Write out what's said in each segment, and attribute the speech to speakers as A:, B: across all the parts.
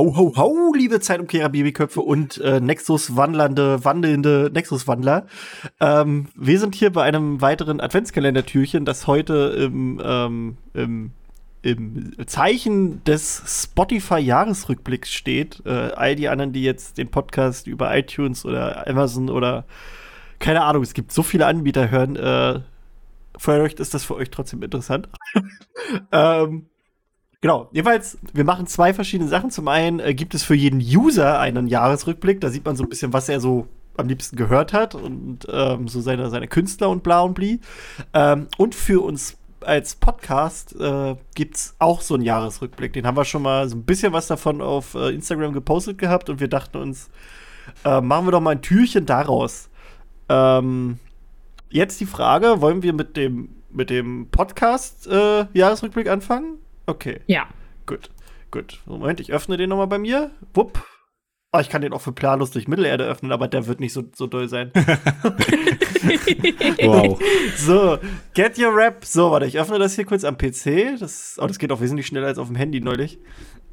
A: Ho, ho, ho, liebe Zeitumkehrer, Babyköpfe und äh, Nexus-wandlernde, wandelnde Nexus-Wandler. Ähm, wir sind hier bei einem weiteren Adventskalender-Türchen, das heute im, ähm, im, im Zeichen des Spotify-Jahresrückblicks steht. Äh, all die anderen, die jetzt den Podcast über iTunes oder Amazon oder keine Ahnung, es gibt so viele Anbieter hören, äh, vielleicht ist das für euch trotzdem interessant. ähm, Genau, jedenfalls, wir machen zwei verschiedene Sachen. Zum einen äh, gibt es für jeden User einen Jahresrückblick. Da sieht man so ein bisschen, was er so am liebsten gehört hat und ähm, so seine, seine Künstler und bla und bli. Ähm, und für uns als Podcast äh, gibt es auch so einen Jahresrückblick. Den haben wir schon mal so ein bisschen was davon auf äh, Instagram gepostet gehabt und wir dachten uns, äh, machen wir doch mal ein Türchen daraus. Ähm, jetzt die Frage, wollen wir mit dem, mit dem Podcast-Jahresrückblick äh, anfangen? Okay.
B: Ja.
A: Gut. Gut. Moment, ich öffne den nochmal bei mir. Wupp. Oh, ich kann den auch für planlos durch Mittelerde öffnen, aber der wird nicht so, so doll sein. wow. So, get your rap. So, warte, ich öffne das hier kurz am PC. Das, oh, das geht auch wesentlich schneller als auf dem Handy neulich.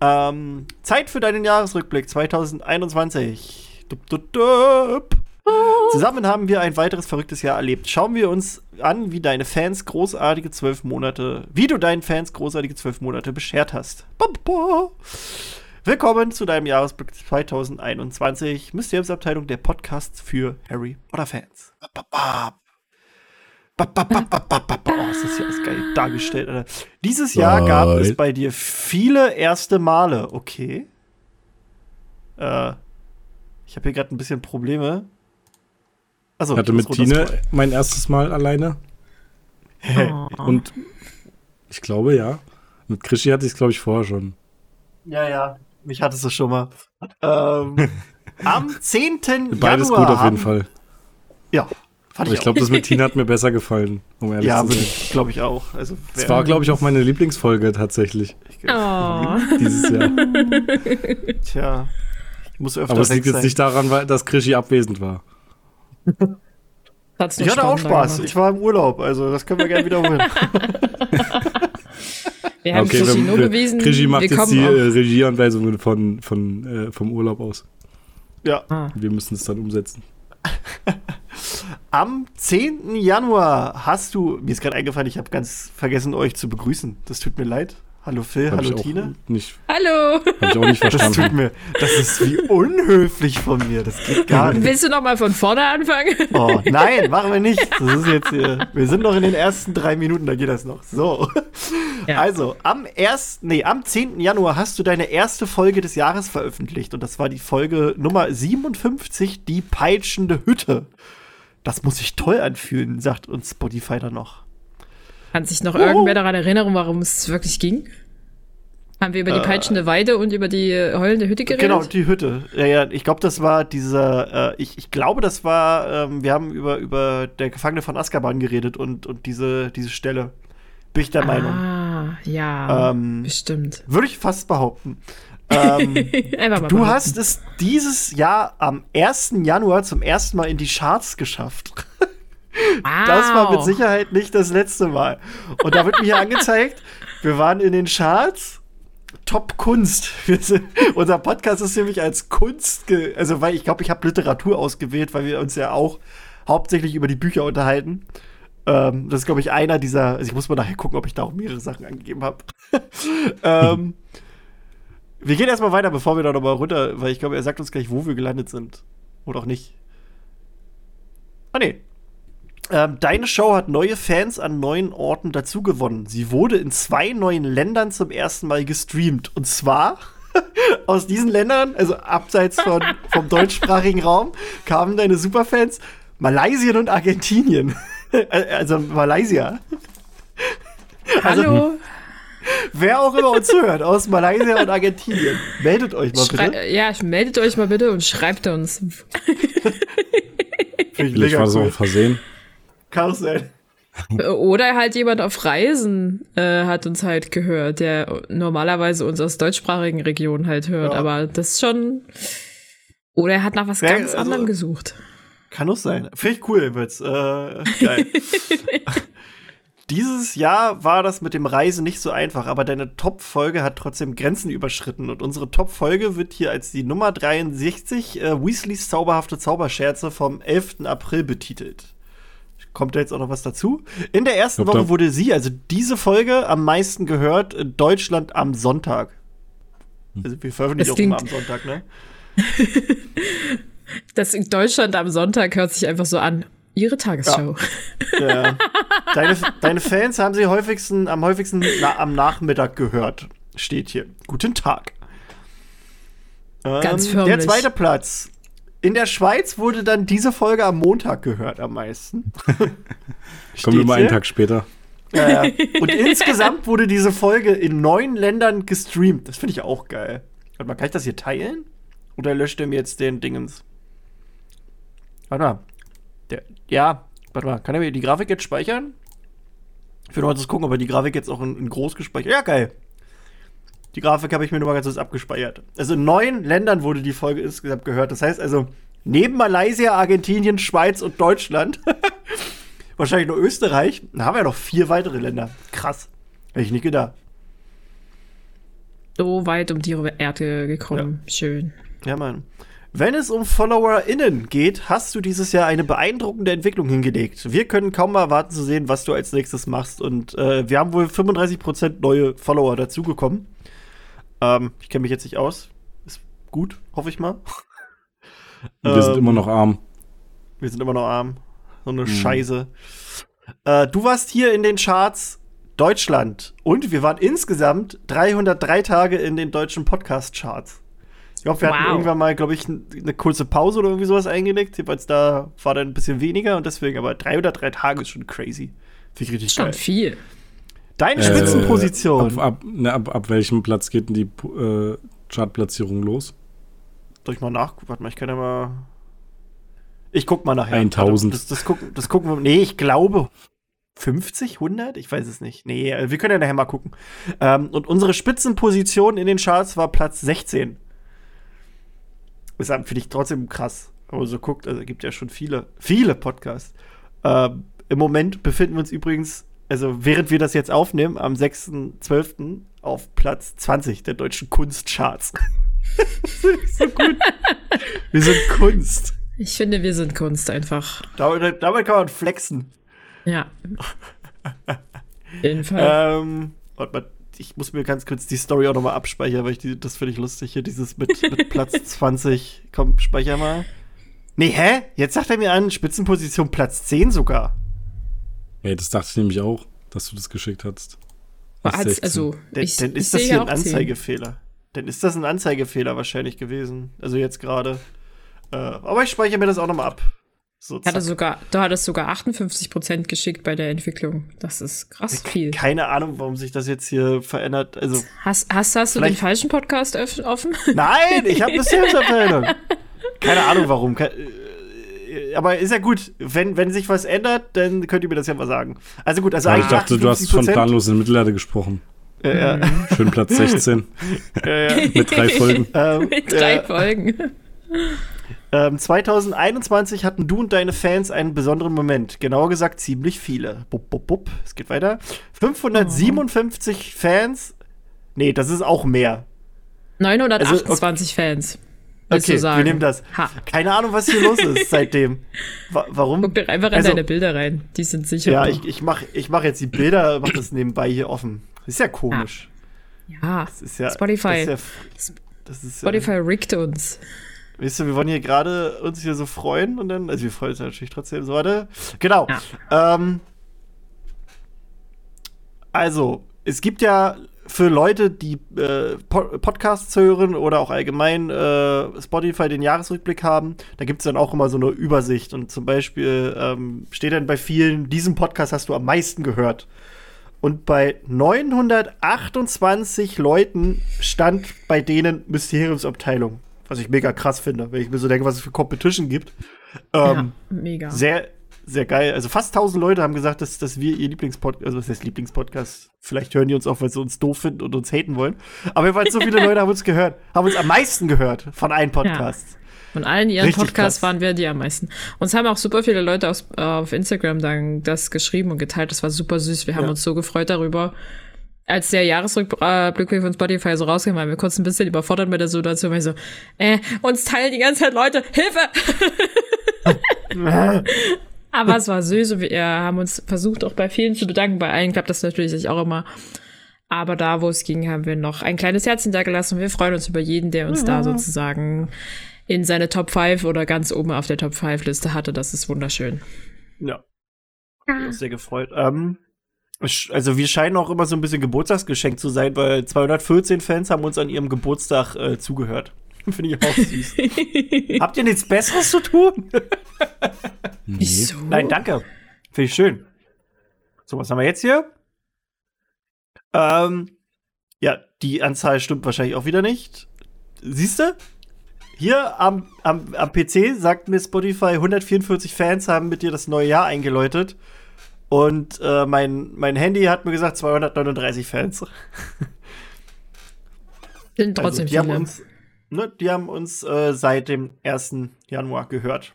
A: Ähm, Zeit für deinen Jahresrückblick 2021. Dup, dup, dup. Zusammen haben wir ein weiteres verrücktes Jahr erlebt. Schauen wir uns an, wie deine Fans großartige zwölf Monate, wie du deinen Fans großartige zwölf Monate beschert hast. Willkommen zu deinem Jahresblick 2021, Mysteriumsabteilung der Podcasts für Harry Potter Fans. Oh, ist das hier alles geil dargestellt, Alter. Dieses Jahr gab es bei dir viele erste Male. Okay. Äh, ich habe hier gerade ein bisschen Probleme.
C: Also, ich hatte mit Tine mein erstes Mal alleine. Oh. Und ich glaube, ja. Mit Krischi hatte ich es, glaube ich, vorher schon.
A: Ja, ja. Mich hattest du schon mal. ähm, am 10.
C: Beides
A: Januar
C: gut auf jeden Fall.
A: Ja.
C: Fand ich, ich glaube, das mit Tine hat mir besser gefallen,
A: um ehrlich ja, zu sein. Ja, glaube ich auch. Also,
C: es war, glaube ich, auch meine Lieblingsfolge tatsächlich.
B: Oh.
C: Dieses Jahr.
A: Tja. Ich muss öfter
C: Aber es liegt jetzt nicht daran, dass Krischi abwesend war
A: ich hatte auch Spaß. Ich war im Urlaub, also das können wir gerne wiederholen.
B: wir haben okay, Krischi nur bewiesen.
C: Krischi macht jetzt die äh, Regieanweisungen von, von, äh, vom Urlaub aus.
A: Ja.
C: Ah. Wir müssen es dann umsetzen.
A: Am 10. Januar hast du, mir ist gerade eingefallen, ich habe ganz vergessen, euch zu begrüßen. Das tut mir leid. Hallo Phil, hab hallo Tine.
C: Nicht,
B: hallo.
C: Hab ich auch nicht verstanden.
A: Das tut mir, das ist wie unhöflich von mir. Das geht gar nicht.
B: Willst du noch mal von vorne anfangen?
A: Oh, nein, machen wir nicht. Das ist jetzt hier, wir sind noch in den ersten drei Minuten, da geht das noch. So. Ja. Also, am 1., nee, am 10. Januar hast du deine erste Folge des Jahres veröffentlicht und das war die Folge Nummer 57, die peitschende Hütte. Das muss sich toll anfühlen, sagt uns Spotify dann noch.
B: Kann sich noch oh. irgendwer daran erinnern, warum es wirklich ging? Haben wir über die äh, peitschende Weide und über die heulende Hütte geredet?
A: Genau, die Hütte. Ja, ja, ich glaube, das war dieser, äh, ich, ich glaube, das war, ähm, wir haben über, über der Gefangene von Azkaban geredet und, und diese, diese Stelle. Bin ich der ah, Meinung.
B: Ah, ja, ähm, bestimmt.
A: Würde ich fast behaupten. ähm, du hast es dieses Jahr am 1. Januar zum ersten Mal in die Charts geschafft. Wow. Das war mit Sicherheit nicht das letzte Mal. Und da wird mir hier angezeigt, wir waren in den Charts. Top Kunst. Sind, unser Podcast ist nämlich als Kunst, also weil ich glaube, ich habe Literatur ausgewählt, weil wir uns ja auch hauptsächlich über die Bücher unterhalten. Ähm, das ist, glaube ich, einer dieser, also ich muss mal nachher gucken, ob ich da auch mehrere Sachen angegeben habe. ähm, wir gehen erstmal weiter, bevor wir da nochmal runter, weil ich glaube, er sagt uns gleich, wo wir gelandet sind. Oder auch nicht. Ah, nee. Ähm, deine Show hat neue Fans an neuen Orten dazugewonnen. Sie wurde in zwei neuen Ländern zum ersten Mal gestreamt. Und zwar aus diesen Ländern, also abseits von, vom deutschsprachigen Raum, kamen deine Superfans Malaysia und Argentinien. also Malaysia.
B: Also, Hallo.
A: Wer auch immer uns zuhört, aus Malaysia und Argentinien, meldet euch mal
B: Schrei
A: bitte.
B: Ja, meldet euch mal bitte und schreibt uns.
C: Vielleicht war so ein Versehen.
A: Karussell.
B: Oder halt jemand auf Reisen äh, hat uns halt gehört, der normalerweise uns aus deutschsprachigen Regionen halt hört. Ja. Aber das ist schon. Oder er hat nach was ja, ganz also, anderem gesucht.
A: Kann auch sein. Finde ich cool, Witz. Äh, geil. Dieses Jahr war das mit dem Reisen nicht so einfach, aber deine Top-Folge hat trotzdem Grenzen überschritten. Und unsere Top-Folge wird hier als die Nummer 63 äh, Weasleys zauberhafte Zauberscherze vom 11. April betitelt. Kommt da jetzt auch noch was dazu? In der ersten Woche wurde sie, also diese Folge, am meisten gehört in Deutschland am Sonntag. Hm. Also wir veröffentlichen auch immer am Sonntag, ne?
B: das in Deutschland am Sonntag hört sich einfach so an. Ihre Tagesshow.
A: Ja. ja. Deine, deine, Fans haben sie häufigsten, am häufigsten na, am Nachmittag gehört. Steht hier. Guten Tag.
B: Ganz ähm, förmlich.
A: Der zweite Platz. In der Schweiz wurde dann diese Folge am Montag gehört am meisten.
C: Kommen wir mal einen Tag später.
A: Ja, ja. Und insgesamt wurde diese Folge in neun Ländern gestreamt. Das finde ich auch geil. Warte mal, kann ich das hier teilen? Oder löscht er mir jetzt den Dingens? Warte mal. Der, ja, warte mal, kann er mir die Grafik jetzt speichern? Ich will noch mal das gucken, ob er die Grafik jetzt auch in, in groß gespeichert Ja, geil. Die Grafik habe ich mir nur mal ganz kurz abgespeichert. Also in neun Ländern wurde die Folge insgesamt gehört. Das heißt also, neben Malaysia, Argentinien, Schweiz und Deutschland, wahrscheinlich nur Österreich, dann haben wir ja noch vier weitere Länder. Krass. Hätte ich nicht gedacht.
B: So weit um die Erde gekommen. Ja. Schön.
A: Ja, Mann. Wenn es um FollowerInnen geht, hast du dieses Jahr eine beeindruckende Entwicklung hingelegt. Wir können kaum erwarten zu sehen, was du als nächstes machst. Und äh, wir haben wohl 35% neue Follower dazugekommen. Ähm, ich kenne mich jetzt nicht aus. Ist gut, hoffe ich mal.
C: Wir ähm, sind immer noch arm.
A: Wir sind immer noch arm. So eine mhm. Scheiße. Äh, du warst hier in den Charts Deutschland und wir waren insgesamt 303 Tage in den deutschen Podcast-Charts. Ich glaube, wir wow. hatten irgendwann mal, glaube ich, eine kurze Pause oder irgendwie sowas eingelegt. Jedenfalls da war dann ein bisschen weniger und deswegen, aber drei oder drei Tage ist schon crazy.
B: Finde ich richtig schon geil. viel.
A: Deine äh, Spitzenposition.
C: Ab, ab, ne, ab, ab, welchem Platz geht denn die äh, Chartplatzierung los?
A: Soll ich mal nachgucken? Warte mal, ich kann ja mal. Ich guck mal nachher.
C: 1000.
A: Das, das, gucken, das gucken wir. Nee, ich glaube 50, 100? Ich weiß es nicht. Nee, äh, wir können ja nachher mal gucken. Ähm, und unsere Spitzenposition in den Charts war Platz 16. Das finde ich trotzdem krass. Aber so guckt, also gibt ja schon viele, viele Podcasts. Ähm, Im Moment befinden wir uns übrigens, also während wir das jetzt aufnehmen, am 6.12. auf Platz 20 der deutschen Kunstcharts. so gut. wir sind Kunst.
B: Ich finde, wir sind Kunst einfach.
A: Damit, damit kann man flexen.
B: Ja. jeden Fall.
A: Ähm, warte mal, ich muss mir ganz kurz die Story auch nochmal abspeichern, weil ich die, das finde ich lustig hier, dieses mit, mit Platz 20. Komm, speicher mal. Nee, hä? Jetzt sagt er mir an, Spitzenposition Platz 10 sogar.
C: Ey, das dachte ich nämlich auch, dass du das geschickt hast.
B: Als, also,
A: ich, dann ist das hier ein Anzeigefehler. Dann ist das ein Anzeigefehler wahrscheinlich gewesen. Also jetzt gerade. Äh, aber ich speichere mir das auch nochmal ab.
B: So, hatte sogar, du hattest sogar 58 Prozent geschickt bei der Entwicklung. Das ist krass viel.
A: Keine Ahnung, warum sich das jetzt hier verändert. Also
B: hast, hast, hast du den falschen Podcast offen?
A: Nein, ich habe eine Sales-Abteilung. Keine Ahnung, warum. Äh, aber ist ja gut. Wenn, wenn sich was ändert, dann könnt ihr mir das ja mal sagen. Also gut, also
C: ja, Ich dachte, du hast von planlos in Mittelerde gesprochen.
A: Ja, ja.
C: Schön Platz 16.
A: Ja,
C: Mit drei Folgen.
B: Ähm, Mit drei Folgen.
A: Ähm, 2021 hatten du und deine Fans einen besonderen Moment. Genauer gesagt ziemlich viele. Bup, bup, bup. Es geht weiter. 557 oh. Fans. Nee, das ist auch mehr.
B: 928 also, okay. Fans.
A: Okay, wir nehmen das. Ha. Keine Ahnung, was hier los ist seitdem. Wa warum?
B: Guck doch einfach in also, deine Bilder rein. Die sind sicher.
A: Ja, ich, ich mache ich mach jetzt die Bilder, mach das nebenbei hier offen. ist ja komisch.
B: Ja, ja Spotify. Das ist ja, das ist Spotify rickt uns.
A: Weißt du, wir wollen hier gerade uns hier so freuen und dann, also wir freuen uns natürlich trotzdem so, warte. Genau. Ja. Ähm, also, es gibt ja für Leute, die äh, Podcasts hören oder auch allgemein äh, Spotify den Jahresrückblick haben, da gibt es dann auch immer so eine Übersicht. Und zum Beispiel ähm, steht dann bei vielen, diesen Podcast hast du am meisten gehört. Und bei 928 Leuten stand bei denen Mysteriumsabteilung was ich mega krass finde, wenn ich mir so denke, was es für Competition gibt. Ähm, ja, mega. Sehr, sehr geil. Also fast 1000 Leute haben gesagt, dass, dass wir ihr Lieblingspodcast, also was heißt Lieblingspodcast? Vielleicht hören die uns auch, weil sie uns doof finden und uns haten wollen. Aber weil so viele Leute haben uns gehört, haben uns am meisten gehört von einem Podcast.
B: Von allen ihren Richtig Podcasts krass. waren wir die am meisten. Uns haben auch super viele Leute aus, äh, auf Instagram dann das geschrieben und geteilt. Das war super süß. Wir haben ja. uns so gefreut darüber. Als der Jahresrückblick von Spotify so rauskam, waren wir kurz ein bisschen überfordert mit der Situation, weil ich so, äh, uns teilen die ganze Zeit Leute, Hilfe! Aber es war süß und wir haben uns versucht, auch bei vielen zu bedanken. Bei allen klappt das natürlich auch immer. Aber da, wo es ging, haben wir noch ein kleines Herz hintergelassen und wir freuen uns über jeden, der uns ja. da sozusagen in seine Top 5 oder ganz oben auf der Top 5 Liste hatte. Das ist wunderschön.
A: Ja. ja. Sehr gefreut. Ähm, also wir scheinen auch immer so ein bisschen Geburtstagsgeschenk zu sein, weil 214 Fans haben uns an ihrem Geburtstag äh, zugehört. Finde ich auch süß. Habt ihr nichts Besseres zu tun?
B: Wieso?
A: Nein, danke. Finde ich schön. So, was haben wir jetzt hier? Ähm, ja, die Anzahl stimmt wahrscheinlich auch wieder nicht. Siehst du? Hier am, am, am PC sagt mir Spotify, 144 Fans haben mit dir das neue Jahr eingeläutet. Und äh, mein, mein Handy hat mir gesagt 239 Fans.
B: Sind trotzdem also,
A: die viele. Haben uns, ne, die haben uns äh, seit dem 1. Januar gehört.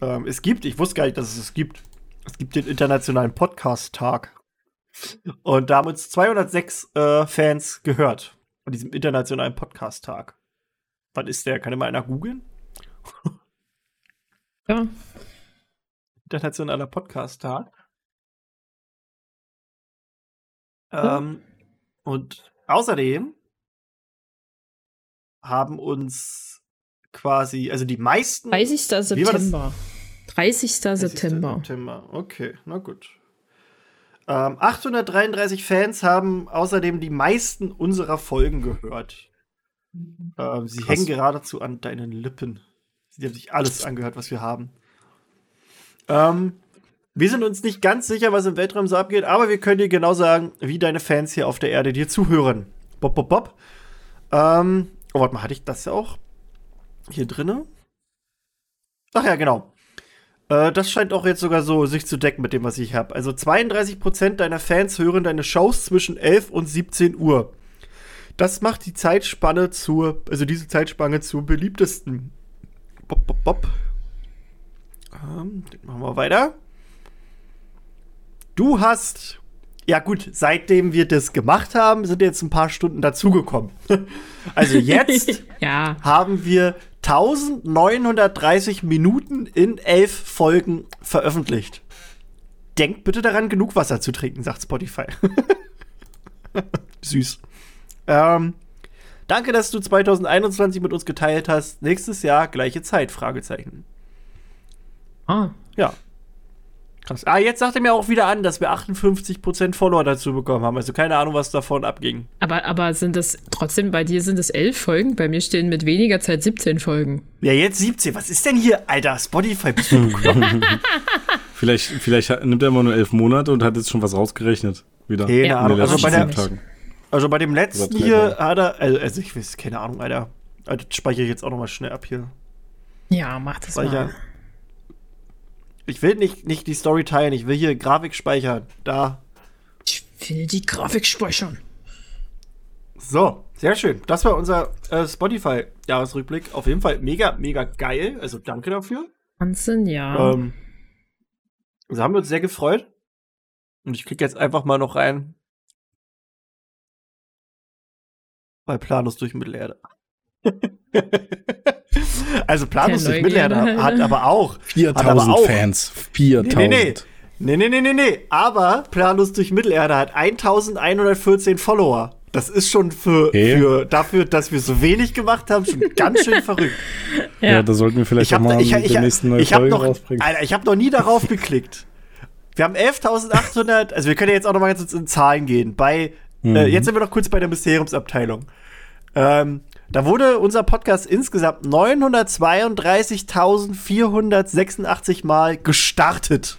A: Ähm, es gibt, ich wusste gar nicht, dass es es gibt. Es gibt den Internationalen Podcast-Tag. Und da haben uns 206 äh, Fans gehört von diesem Internationalen Podcast-Tag. Wann ist der? Kann immer einer googeln?
B: Ja.
A: Internationaler Podcast-Tag. Ähm, und außerdem haben uns quasi, also die meisten.
B: 30. September. 30. 30. September.
A: September. Okay, na gut. Ähm, 833 Fans haben außerdem die meisten unserer Folgen gehört. Ähm, sie Krass. hängen geradezu an deinen Lippen. Sie haben sich alles angehört, was wir haben. Ähm, wir sind uns nicht ganz sicher, was im Weltraum so abgeht, aber wir können dir genau sagen, wie deine Fans hier auf der Erde dir zuhören. Bob, bob, bob. Ähm, oh, warte mal, hatte ich das ja auch hier drinne? Ach ja, genau. Äh, das scheint auch jetzt sogar so sich zu decken mit dem, was ich habe. Also 32% deiner Fans hören deine Shows zwischen 11 und 17 Uhr. Das macht die Zeitspanne zur, also diese Zeitspanne zur beliebtesten. Bob, bob, bob. Ähm, machen wir weiter. Du hast, ja gut, seitdem wir das gemacht haben, sind jetzt ein paar Stunden dazugekommen. also jetzt
B: ja.
A: haben wir 1930 Minuten in elf Folgen veröffentlicht. Denkt bitte daran, genug Wasser zu trinken, sagt Spotify. Süß. Ähm, danke, dass du 2021 mit uns geteilt hast. Nächstes Jahr gleiche Zeit? Fragezeichen.
B: Ah.
A: Ja. Krass. Ah, jetzt sagt er mir auch wieder an, dass wir 58% Follower dazu bekommen haben. Also keine Ahnung, was davon abging.
B: Aber, aber sind das trotzdem, bei dir sind es 11 Folgen? Bei mir stehen mit weniger Zeit 17 Folgen.
A: Ja, jetzt 17. Was ist denn hier? Alter, Spotify, bist du
C: vielleicht, vielleicht nimmt er immer nur 11 Monate und hat jetzt schon was rausgerechnet. Wieder.
A: Keine ja, Ahnung. Also bei, der, also bei dem letzten hier hat er, also, also ich weiß, keine Ahnung, Alter. Also das speichere ich jetzt auch noch mal schnell ab hier.
B: Ja, mach das Speicher. mal.
A: Ich will nicht, nicht die Story teilen, ich will hier Grafik speichern. Da.
B: Ich will die Grafik speichern.
A: So, sehr schön. Das war unser äh, Spotify-Jahresrückblick. Auf jeden Fall mega, mega geil. Also danke dafür.
B: Wahnsinn, ja. Ähm,
A: also haben wir uns sehr gefreut. Und ich klicke jetzt einfach mal noch rein. Bei Planus durch Mittelerde. Also Planus durch Mittelerde hat aber auch
C: 4000 aber auch, Fans. 4000. Nee, nee,
A: nee. Nee, nee, nee, nee, Aber Planus durch Mittelerde hat 1114 Follower. Das ist schon für, okay. für dafür, dass wir so wenig gemacht haben, schon ganz schön verrückt.
C: Ja. ja, da sollten wir vielleicht
A: ich hab,
C: mal
A: ich, ich, nächsten neue ich Folge noch, rausbringen. Alter, ich habe noch nie darauf geklickt. Wir haben 11.800, also wir können ja jetzt auch noch mal ganz in Zahlen gehen. Bei, äh, mhm. äh, jetzt sind wir noch kurz bei der Mysteriumsabteilung. Ähm, da wurde unser Podcast insgesamt 932.486 Mal gestartet.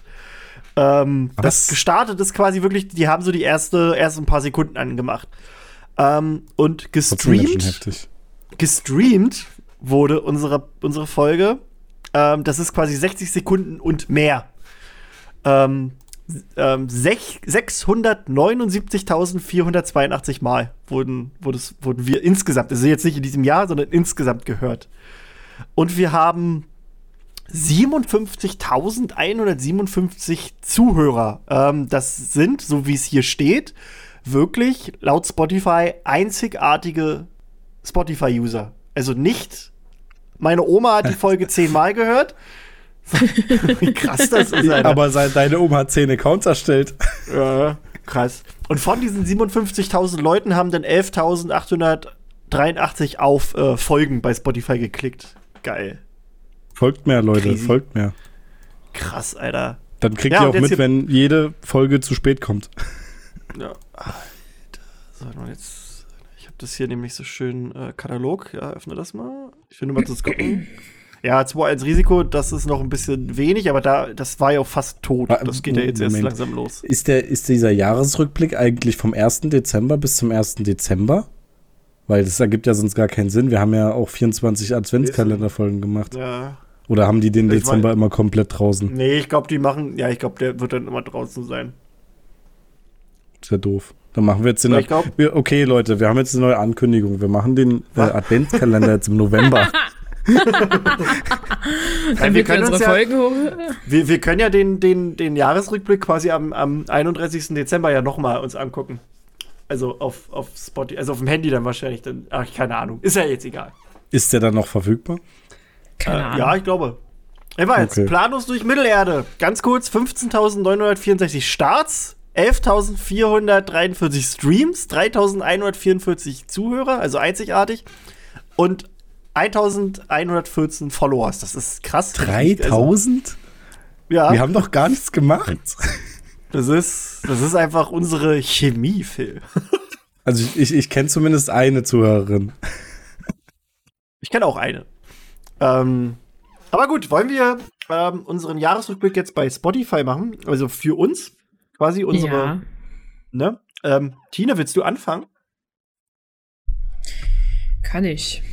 A: Ähm, das gestartet ist quasi wirklich, die haben so die erste, ersten paar Sekunden angemacht. Ähm, und gestreamt, gestreamt wurde unsere, unsere Folge. Ähm, das ist quasi 60 Sekunden und mehr. Ähm, ähm, 679.482 Mal wurden, wurden, wurden wir insgesamt, also jetzt nicht in diesem Jahr, sondern insgesamt gehört. Und wir haben 57.157 Zuhörer. Ähm, das sind, so wie es hier steht, wirklich laut Spotify einzigartige Spotify-User. Also nicht, meine Oma hat die Folge zehnmal gehört.
C: wie krass das ist, Alter. Aber deine Oma hat zehn Accounts erstellt.
A: Ja, krass. Und von diesen 57.000 Leuten haben dann 11.883 auf äh, Folgen bei Spotify geklickt. Geil.
C: Folgt mehr, Leute, Crazy. folgt mehr.
A: Krass, Alter.
C: Dann kriegt ja, ihr auch mit, wenn jede Folge zu spät kommt.
A: Ja, Alter. So, jetzt. Ich habe das hier nämlich so schön äh, Katalog. Ja, öffne das mal. Ich will nur mal kurz gucken. Ja, 2-1 Risiko, das ist noch ein bisschen wenig, aber da, das war ja auch fast tot. Das geht ja jetzt Moment. erst langsam los.
C: Ist, der, ist dieser Jahresrückblick eigentlich vom 1. Dezember bis zum 1. Dezember? Weil das ergibt ja sonst gar keinen Sinn. Wir haben ja auch 24 Adventskalenderfolgen gemacht. Ja. Oder haben die den ich Dezember mein, immer komplett draußen?
A: Nee, ich glaube, die machen, ja, ich glaube, der wird dann immer draußen sein.
C: Ist ja doof. Dann machen wir jetzt den. Glaub, wir, okay, Leute, wir haben jetzt eine neue Ankündigung. Wir machen den äh, Adventskalender jetzt im November.
A: Nein, wir, können uns ja, wir, wir, können ja den, den, den Jahresrückblick quasi am, am 31. Dezember ja nochmal uns angucken. Also auf, auf Spotify, also auf dem Handy dann wahrscheinlich. Dann, ach, keine Ahnung. Ist ja jetzt egal.
C: Ist der dann noch verfügbar?
A: Keine äh, Ahnung. Ja, ich glaube. Ey, jetzt okay. planlos durch Mittelerde. Ganz kurz, 15.964 Starts, 11.443 Streams, 3.144 Zuhörer, also einzigartig. Und 1114 Followers. Das ist krass.
C: 3000? Also, ja. Wir haben doch gar nichts gemacht.
A: Das ist, das ist einfach unsere Chemie, Phil.
C: Also ich, ich, ich kenne zumindest eine Zuhörerin.
A: Ich kenne auch eine. Ähm, aber gut, wollen wir ähm, unseren Jahresrückblick jetzt bei Spotify machen? Also für uns quasi unsere. Ja. Ne? Ähm, Tina, willst du anfangen?
B: Kann ich.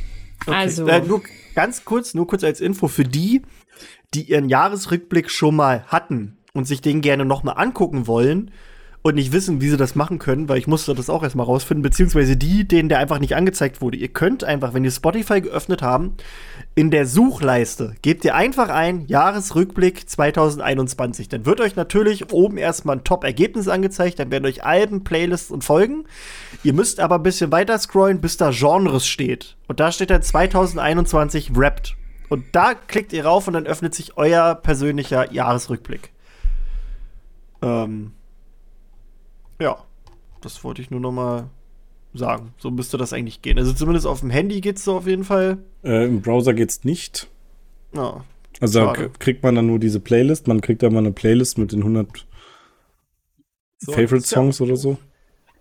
A: Okay. Also. Äh, nur ganz kurz, nur kurz als Info für die, die ihren Jahresrückblick schon mal hatten und sich den gerne noch mal angucken wollen und nicht wissen, wie sie das machen können, weil ich musste das auch erstmal rausfinden, beziehungsweise die, denen der einfach nicht angezeigt wurde. Ihr könnt einfach, wenn ihr Spotify geöffnet haben, in der Suchleiste gebt ihr einfach ein Jahresrückblick 2021. Dann wird euch natürlich oben erstmal ein Top-Ergebnis angezeigt, dann werden euch Alben, Playlists und Folgen. Ihr müsst aber ein bisschen weiter scrollen, bis da Genres steht. Und da steht dann 2021 Wrapped. Und da klickt ihr rauf und dann öffnet sich euer persönlicher Jahresrückblick. Ähm, ja, das wollte ich nur noch mal sagen. So müsste das eigentlich gehen. Also zumindest auf dem Handy geht es so auf jeden Fall.
C: Äh, Im Browser geht es nicht. Ja, also da kriegt man dann nur diese Playlist. Man kriegt da mal eine Playlist mit den 100 so, Favorite Songs ja oder so.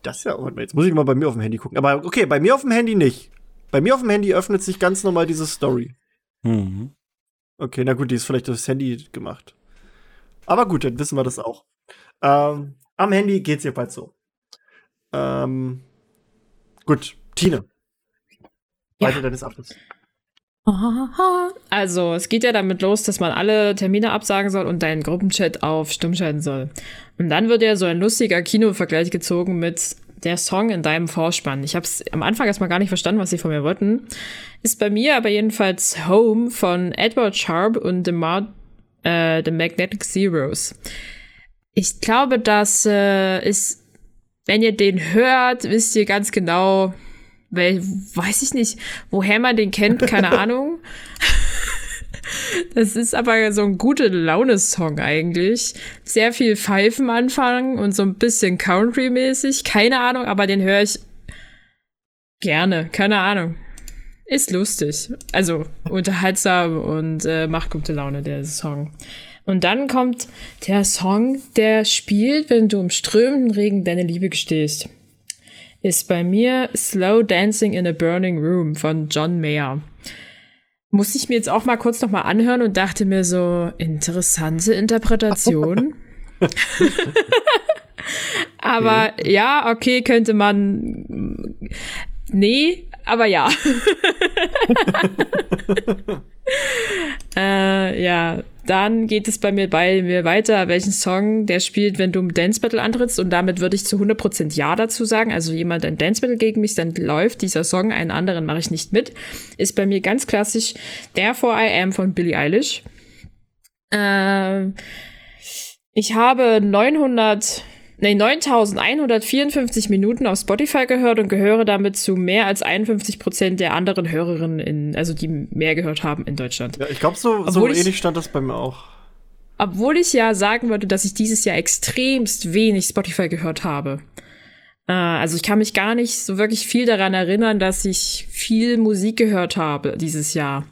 A: Das ist ja, auch, jetzt muss ich mal bei mir auf dem Handy gucken. Aber okay, bei mir auf dem Handy nicht. Bei mir auf dem Handy öffnet sich ganz normal diese Story. Mhm. Okay, na gut, die ist vielleicht aufs Handy gemacht. Aber gut, dann wissen wir das auch. Ähm, am Handy geht's jedenfalls so. Ähm, Gut, Tine. Weiter ja. deines Abschlusses.
B: Also, es geht ja damit los, dass man alle Termine absagen soll und deinen Gruppenchat auf Stumm schalten soll. Und dann wird ja so ein lustiger Kinovergleich gezogen mit der Song in deinem Vorspann. Ich habe es am Anfang erstmal gar nicht verstanden, was sie von mir wollten. Ist bei mir aber jedenfalls Home von Edward Sharp und The, Mar äh, The Magnetic Zeros. Ich glaube, das äh, ist wenn ihr den hört, wisst ihr ganz genau, weil, weiß ich nicht, woher man den kennt, keine Ahnung. Das ist aber so ein gute Laune-Song eigentlich. Sehr viel Pfeifen anfangen und so ein bisschen Country-mäßig. Keine Ahnung, aber den höre ich gerne. Keine Ahnung. Ist lustig. Also unterhaltsam und äh, macht gute Laune, der Song. Und dann kommt der Song, der spielt, wenn du im strömenden Regen deine Liebe gestehst. Ist bei mir Slow Dancing in a Burning Room von John Mayer. Muss ich mir jetzt auch mal kurz nochmal anhören und dachte mir so, interessante Interpretation. aber okay. ja, okay, könnte man. Nee, aber ja. äh, ja, Dann geht es bei mir bei mir weiter, welchen Song der spielt, wenn du im Dance Battle antrittst. Und damit würde ich zu 100% Ja dazu sagen. Also jemand ein Dance Battle gegen mich, dann läuft dieser Song, einen anderen mache ich nicht mit. Ist bei mir ganz klassisch Therefore I Am von Billie Eilish. Äh, ich habe 900 nee, 9154 Minuten auf Spotify gehört und gehöre damit zu mehr als 51 Prozent der anderen Hörerinnen in, also die mehr gehört haben in Deutschland.
A: Ja, ich glaube, so, so ähnlich stand das bei mir auch.
B: Obwohl ich ja sagen würde, dass ich dieses Jahr extremst wenig Spotify gehört habe. Äh, also ich kann mich gar nicht so wirklich viel daran erinnern, dass ich viel Musik gehört habe dieses Jahr.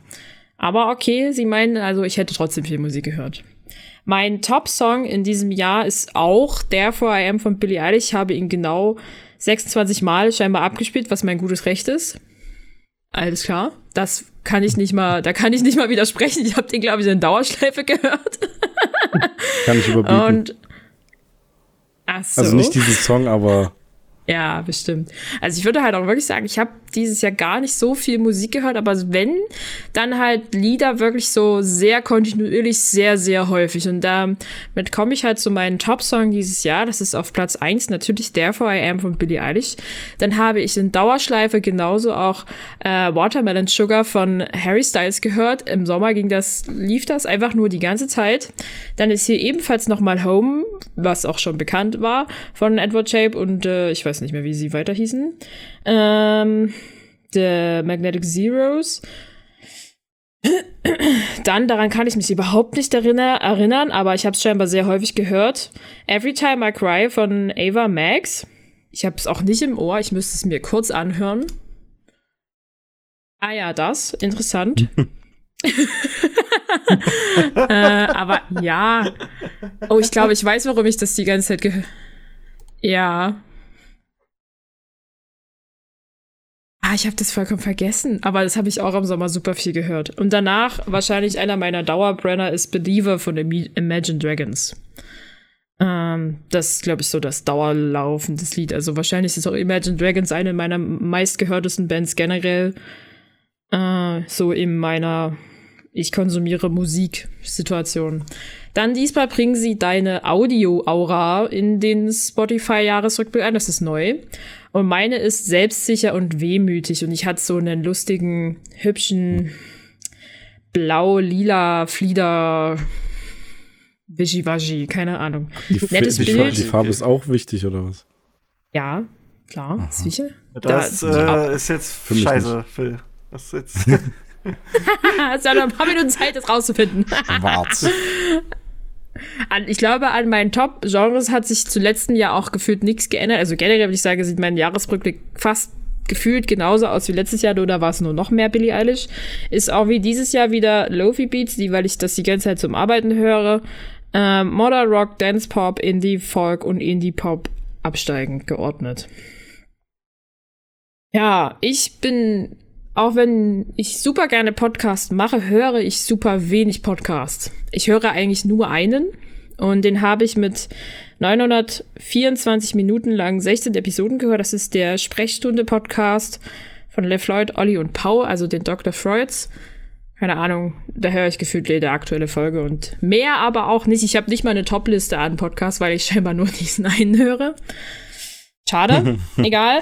B: Aber okay, sie meinen, also ich hätte trotzdem viel Musik gehört. Mein Top-Song in diesem Jahr ist auch der For I Am von Billie Eilish. Ich habe ihn genau 26 Mal scheinbar abgespielt, was mein gutes Recht ist. Alles klar. Das kann ich nicht mal, da kann ich nicht mal widersprechen. Ich habe den, glaube ich, in Dauerschleife gehört.
C: kann ich überbieten. Und, ach so. Also nicht diesen Song, aber
B: ja, bestimmt. Also ich würde halt auch wirklich sagen, ich habe dieses Jahr gar nicht so viel Musik gehört, aber wenn, dann halt Lieder wirklich so sehr kontinuierlich, sehr, sehr häufig. Und damit komme ich halt zu meinem Top-Song dieses Jahr. Das ist auf Platz eins natürlich Therefore I Am von Billie Eilish. Dann habe ich in Dauerschleife genauso auch äh, Watermelon Sugar von Harry Styles gehört. Im Sommer ging das, lief das einfach nur die ganze Zeit. Dann ist hier ebenfalls nochmal Home, was auch schon bekannt war, von Edward Shape und äh, ich weiß nicht mehr, wie sie weiter hießen. Ähm, The Magnetic Zeros. Dann, daran kann ich mich überhaupt nicht erinnern, aber ich habe es scheinbar sehr häufig gehört. Every Time I Cry von Ava Max. Ich habe es auch nicht im Ohr, ich müsste es mir kurz anhören. Ah ja, das, interessant. äh, aber ja. Oh, ich glaube, ich weiß, warum ich das die ganze Zeit gehört. Ja. Ah, ich habe das vollkommen vergessen. Aber das habe ich auch im Sommer super viel gehört. Und danach wahrscheinlich einer meiner Dauerbrenner ist Believer von Imagine Dragons. Ähm, das ist, glaube ich, so das dauerlaufendes Lied. Also wahrscheinlich ist auch Imagine Dragons eine meiner meistgehörtesten Bands generell. Äh, so in meiner ich konsumiere Musik-Situation. Dann diesmal bringen sie deine Audio-Aura in den Spotify-Jahresrückblick ein. Das ist neu. Und meine ist selbstsicher und wehmütig. Und ich hatte so einen lustigen, hübschen, blau-lila Flieder. Wischiwaschi, keine Ahnung.
C: Die, Nettes die, Bild. die Farbe ist auch wichtig, oder was?
B: Ja, klar, Aha. sicher.
A: Das da, äh, ist jetzt scheiße, Phil. Das ist jetzt.
B: Hast ja noch ein paar Minuten Zeit, das rauszufinden. Wart. ich glaube, an meinen Top-Genres hat sich zu letzten Jahr auch gefühlt nichts geändert. Also generell würde ich sagen, sieht mein Jahresrückblick fast gefühlt genauso aus wie letztes Jahr, oder war es nur noch mehr Billie Eilish. Ist auch wie dieses Jahr wieder Lofi Beats, die, weil ich das die ganze Zeit zum Arbeiten höre. Ähm, Modern Rock, Dance Pop, Indie Folk und Indie Pop absteigend geordnet. Ja, ich bin auch wenn ich super gerne Podcast mache, höre ich super wenig Podcasts. Ich höre eigentlich nur einen und den habe ich mit 924 Minuten lang 16 Episoden gehört. Das ist der Sprechstunde-Podcast von LeFloid, Olli und Pau, also den Dr. Freuds. Keine Ahnung, da höre ich gefühlt jede aktuelle Folge und mehr aber auch nicht. Ich habe nicht mal eine Topliste an Podcasts, weil ich scheinbar nur diesen einen höre. Schade, egal.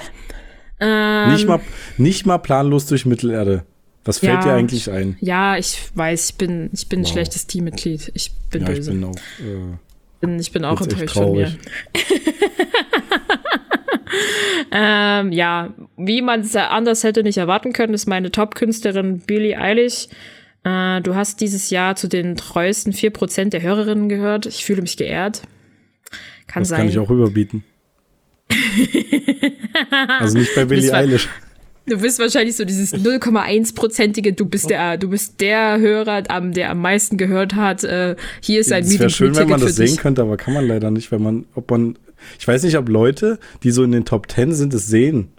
C: Ähm, nicht, mal, nicht mal planlos durch Mittelerde. Was fällt ja, dir eigentlich ein?
B: Ja, ich weiß, ich bin, ich bin wow. ein schlechtes Teammitglied. Ich bin ja, böse. Ich bin auch, äh, bin, ich bin auch enttäuscht von mir. ähm, ja, wie man es anders hätte nicht erwarten können, ist meine Top-Künstlerin Billie Eilish. Äh, du hast dieses Jahr zu den treuesten 4% der Hörerinnen gehört. Ich fühle mich geehrt. Kann das sein.
C: kann ich auch überbieten also nicht bei Billie Eilish.
B: Du bist wahrscheinlich so dieses 0,1-prozentige, du bist der, du bist der Hörer, der am meisten gehört hat. Äh, hier ist ein
C: Meeting. Es wäre schön, wenn man das sehen könnte, aber kann man leider nicht, wenn man, ob man, ich weiß nicht, ob Leute, die so in den Top 10 sind, es sehen.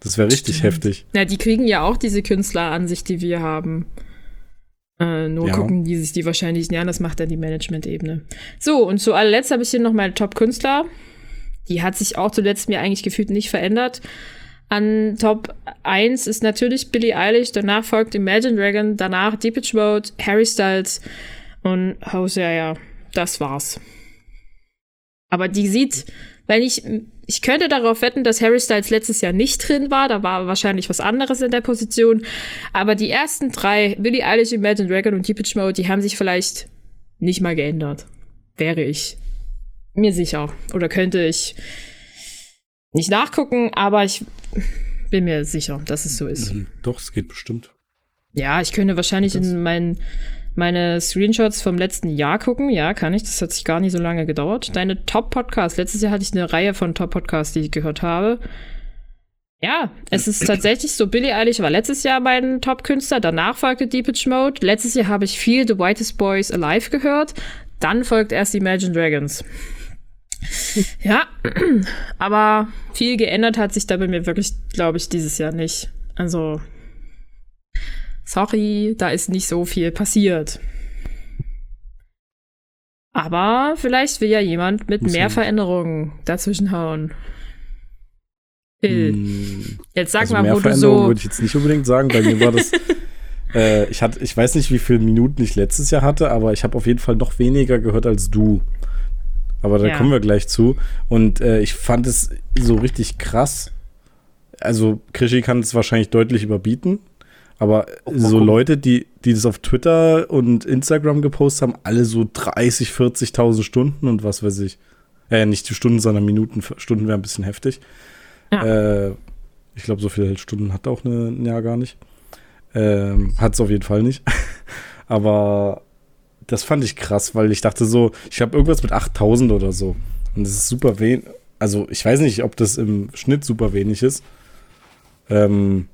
C: Das wäre richtig Stimmt. heftig.
B: Ja, die kriegen ja auch diese Künstleransicht, die wir haben. Äh, nur ja. gucken die sich die wahrscheinlich, ja, das macht dann die Management-Ebene. So, und zu allerletzt habe ich hier noch meine Top-Künstler. Die hat sich auch zuletzt mir eigentlich gefühlt nicht verändert. An Top 1 ist natürlich Billie Eilish, danach folgt Imagine Dragon, danach Deepage Mode, Harry Styles Und Hosea, ja, das war's. Aber die sieht, wenn ich, ich könnte darauf wetten, dass Harry Styles letztes Jahr nicht drin war. Da war wahrscheinlich was anderes in der Position. Aber die ersten drei, Billie Eilish, Imagine Dragon und Deepage Mode, die haben sich vielleicht nicht mal geändert. Wäre ich mir sicher. Oder könnte ich nicht nachgucken, aber ich bin mir sicher, dass es so ist.
C: Doch, es geht bestimmt.
B: Ja, ich könnte wahrscheinlich das. in meinen meine Screenshots vom letzten Jahr gucken. Ja, kann ich. Das hat sich gar nicht so lange gedauert. Deine Top-Podcasts. Letztes Jahr hatte ich eine Reihe von Top-Podcasts, die ich gehört habe. Ja, es ist tatsächlich so. Billy Eilish war letztes Jahr mein Top-Künstler. Danach folgte Deepage Mode. Letztes Jahr habe ich viel The Whitest Boys Alive gehört. Dann folgt erst Imagine Dragons. Ja, aber viel geändert hat sich da bei mir wirklich, glaube ich, dieses Jahr nicht. Also, sorry, da ist nicht so viel passiert. Aber vielleicht will ja jemand mit mehr Veränderungen dazwischenhauen. Phil, hm,
C: jetzt sag also mal, mehr wo du so. würde ich jetzt nicht unbedingt sagen. Bei mir war das. äh, ich, hatte, ich weiß nicht, wie viele Minuten ich letztes Jahr hatte, aber ich habe auf jeden Fall noch weniger gehört als du. Aber da ja. kommen wir gleich zu. Und äh, ich fand es so richtig krass. Also, Krischi kann es wahrscheinlich deutlich überbieten. Aber oh, so oh. Leute, die, die das auf Twitter und Instagram gepostet haben, alle so 30, 40.000 Stunden und was weiß ich. Äh, nicht die Stunden, sondern Minuten. Stunden wäre ein bisschen heftig. Ja. Äh, ich glaube, so viele Stunden hat auch eine, ein Jahr gar nicht. Ähm, hat es auf jeden Fall nicht. Aber das fand ich krass, weil ich dachte so, ich habe irgendwas mit 8000 oder so. Und das ist super wenig. Also, ich weiß nicht, ob das im Schnitt super wenig ist. Ähm,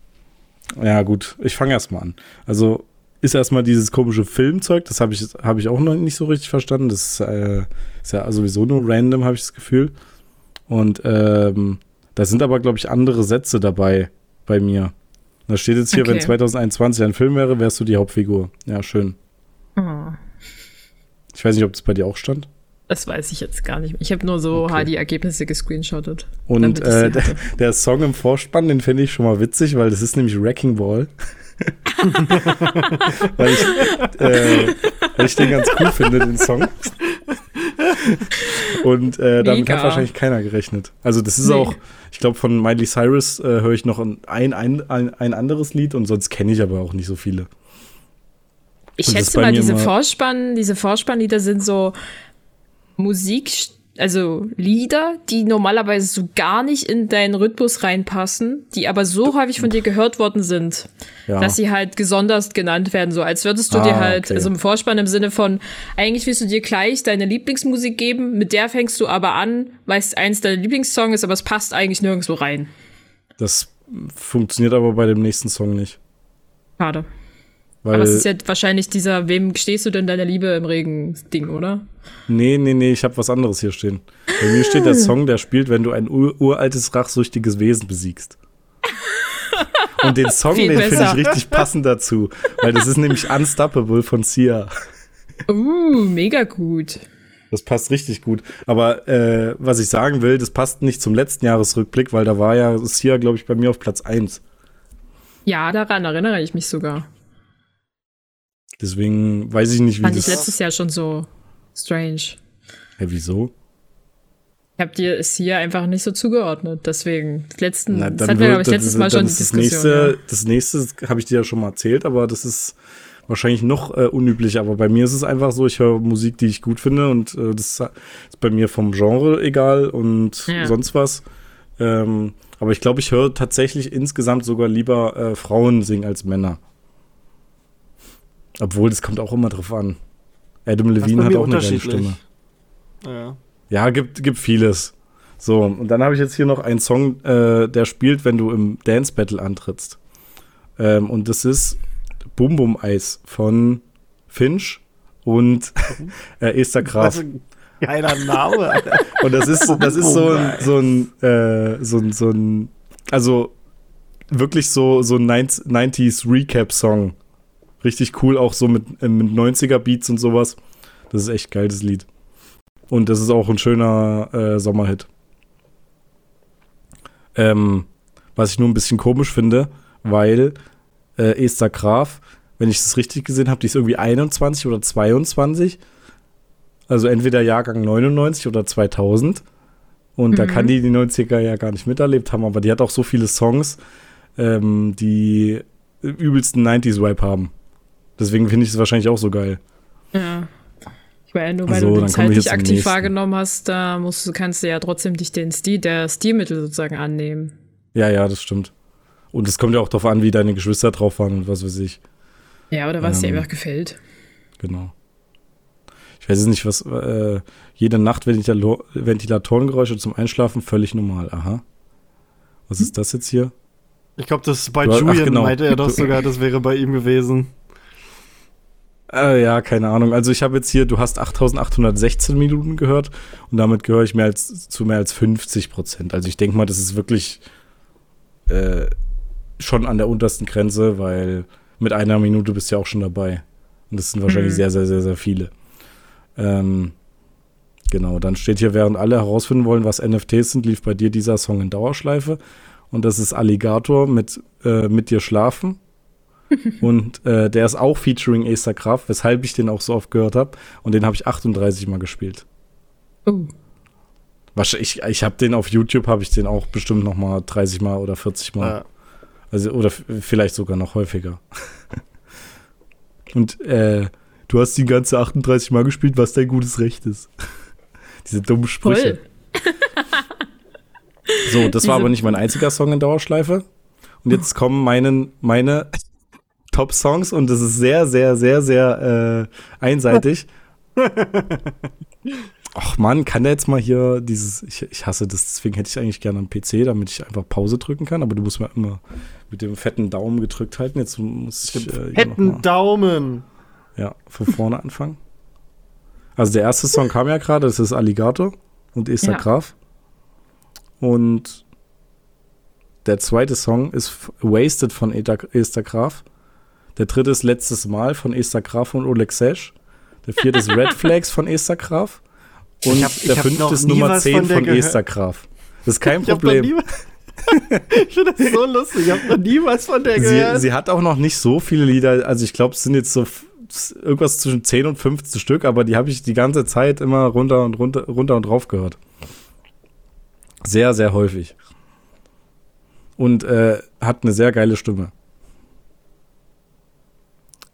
C: ja, gut, ich fange erstmal an. Also ist erstmal dieses komische Filmzeug, das habe ich, hab ich auch noch nicht so richtig verstanden. Das ist, äh, ist ja sowieso nur random, habe ich das Gefühl. Und ähm, da sind aber, glaube ich, andere Sätze dabei bei mir. Da steht jetzt hier, okay. wenn 2021 ein Film wäre, wärst du die Hauptfigur. Ja, schön. Ich weiß nicht, ob das bei dir auch stand.
B: Das weiß ich jetzt gar nicht. Ich habe nur so okay. HD-Ergebnisse gescreenshottet.
C: Und äh, der, der, Song im Vorspann, den finde ich schon mal witzig, weil das ist nämlich Wrecking Ball. weil, ich, äh, weil ich den ganz cool finde, den Song. Und äh, damit Mega. hat wahrscheinlich keiner gerechnet. Also das ist nee. auch, ich glaube, von Miley Cyrus äh, höre ich noch ein, ein, ein, ein anderes Lied und sonst kenne ich aber auch nicht so viele.
B: Ich schätze mal, diese Vorspann, diese Vorspannlieder sind so Musik, also Lieder, die normalerweise so gar nicht in deinen Rhythmus reinpassen, die aber so häufig von dir gehört worden sind, ja. dass sie halt gesondert genannt werden, so als würdest du ah, dir halt, okay. also im Vorspann im Sinne von, eigentlich willst du dir gleich deine Lieblingsmusik geben, mit der fängst du aber an, weil es eins deiner Lieblingssongs ist, aber es passt eigentlich nirgendwo rein.
C: Das funktioniert aber bei dem nächsten Song nicht.
B: Schade. Weil, Aber es ist ja wahrscheinlich dieser, wem stehst du denn deiner Liebe im Regen-Ding, oder?
C: Nee, nee, nee, ich habe was anderes hier stehen. Bei mir steht der Song, der spielt, wenn du ein ur uraltes, rachsüchtiges Wesen besiegst. Und den Song, den finde ich richtig passend dazu. Weil das ist nämlich Unstoppable von Sia.
B: Uh, mega gut.
C: Das passt richtig gut. Aber äh, was ich sagen will, das passt nicht zum letzten Jahresrückblick, weil da war ja Sia, glaube ich, bei mir auf Platz 1.
B: Ja, daran erinnere ich mich sogar.
C: Deswegen weiß ich nicht, wie
B: Fand das... Fand ich letztes Jahr schon so strange.
C: Hä, wieso?
B: Ich habe dir es hier einfach nicht so zugeordnet. Deswegen, letzten, Na, das hatten wir, glaube ich, letztes das, Mal schon
C: das Diskussion. Nächste, ja. Das nächste habe ich dir ja schon mal erzählt, aber das ist wahrscheinlich noch äh, unüblich. Aber bei mir ist es einfach so, ich höre Musik, die ich gut finde und äh, das ist bei mir vom Genre egal und ja. sonst was. Ähm, aber ich glaube, ich höre tatsächlich insgesamt sogar lieber äh, Frauen singen als Männer. Obwohl, das kommt auch immer drauf an. Adam Levine hat auch eine geile Stimme. Ja, ja gibt, gibt vieles. So, und dann habe ich jetzt hier noch einen Song, äh, der spielt, wenn du im Dance Battle antrittst. Ähm, und das ist Bum Bum Eis von Finch und äh, Esther Graf.
A: Geiler Name, Alter.
C: Und das ist, das ist so ein, so ein, äh, so ein, so ein, also wirklich so, so ein 90s Recap-Song. Richtig cool, auch so mit, äh, mit 90er Beats und sowas. Das ist echt geil, das Lied. Und das ist auch ein schöner äh, Sommerhit. Ähm, was ich nur ein bisschen komisch finde, weil äh, Esther Graf wenn ich es richtig gesehen habe, die ist irgendwie 21 oder 22. Also entweder Jahrgang 99 oder 2000. Und mhm. da kann die die 90er ja gar nicht miterlebt haben, aber die hat auch so viele Songs, ähm, die übelsten 90s-Vibe haben. Deswegen finde ich es wahrscheinlich auch so geil.
B: Ja. Ich meine, nur weil also, du den zeitlich aktiv wahrgenommen hast, da musst, kannst du ja trotzdem dich den Stil, der Stilmittel sozusagen annehmen.
C: Ja, ja, das stimmt. Und es kommt ja auch darauf an, wie deine Geschwister drauf waren und was weiß ich.
B: Ja, oder was ähm, dir einfach gefällt.
C: Genau. Ich weiß nicht, was, äh, jede Nacht Ventilator Ventilatorengeräusche zum Einschlafen völlig normal. Aha. Was hm? ist das jetzt hier?
A: Ich glaube, das bei du, Julian ach, genau. meinte er doch sogar, das wäre bei ihm gewesen.
C: Äh, ja, keine Ahnung. Also ich habe jetzt hier, du hast 8816 Minuten gehört und damit gehöre ich mehr als zu mehr als 50 Prozent. Also ich denke mal, das ist wirklich äh, schon an der untersten Grenze, weil mit einer Minute bist du ja auch schon dabei. Und das sind wahrscheinlich mhm. sehr, sehr, sehr, sehr viele. Ähm, genau, dann steht hier, während alle herausfinden wollen, was NFTs sind, lief bei dir dieser Song in Dauerschleife. Und das ist Alligator mit, äh, mit dir schlafen und äh, der ist auch featuring Acer Kraft, weshalb ich den auch so oft gehört habe. Und den habe ich 38 Mal gespielt. Oh. Ich, ich habe den auf YouTube, habe ich den auch bestimmt noch mal 30 Mal oder 40 Mal. Ja. Also, oder vielleicht sogar noch häufiger. Und äh, du hast die ganze 38 Mal gespielt, was dein gutes Recht ist. Diese dummen Sprüche. so, das war aber nicht mein einziger Song in Dauerschleife. Und jetzt kommen meinen, meine Top-Songs und es ist sehr, sehr, sehr, sehr äh, einseitig. Ach man, kann der jetzt mal hier dieses, ich, ich hasse das, deswegen hätte ich eigentlich gerne einen PC, damit ich einfach Pause drücken kann, aber du musst mir immer mit dem fetten Daumen gedrückt halten. Jetzt muss ich.
A: Äh, fetten Daumen!
C: Ja, von vorne anfangen. Also der erste Song kam ja gerade, das ist Alligator und Esther ja. Graf. Und der zweite Song ist Wasted von Esther Graf. Der dritte ist Letztes Mal von Esther Graf und Oleg Sesh. Der vierte ist Red Flags von Esther Graf. Und hab, der fünfte ist Nummer 10 von, von Esther Graf. Das ist kein Problem.
A: ich finde das so lustig. Ich habe noch nie was von der gehört.
C: Sie, sie, hat auch noch nicht so viele Lieder. Also ich glaube, es sind jetzt so irgendwas zwischen 10 und 15 Stück, aber die habe ich die ganze Zeit immer runter und runter, runter und drauf gehört. Sehr, sehr häufig. Und äh, hat eine sehr geile Stimme.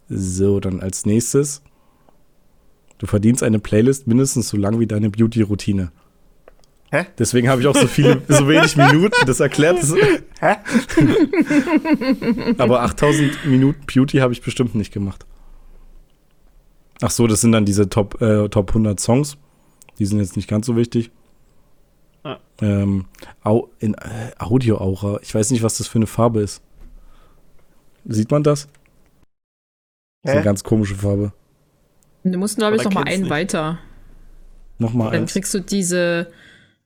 C: So, dann als nächstes. Du verdienst eine Playlist mindestens so lang wie deine Beauty-Routine. Hä? Deswegen habe ich auch so viele, so wenig Minuten. Das erklärt es. Hä? Aber 8000 Minuten Beauty habe ich bestimmt nicht gemacht. Ach so, das sind dann diese Top, äh, Top 100 Songs. Die sind jetzt nicht ganz so wichtig. Ah. Ähm, au, in äh, Audio-Aura. Ich weiß nicht, was das für eine Farbe ist. Sieht man das? Das ist eine ganz komische Farbe.
B: Du musst, glaube ich, noch mal einen nicht. weiter.
C: Nochmal
B: Dann eins. kriegst du diese,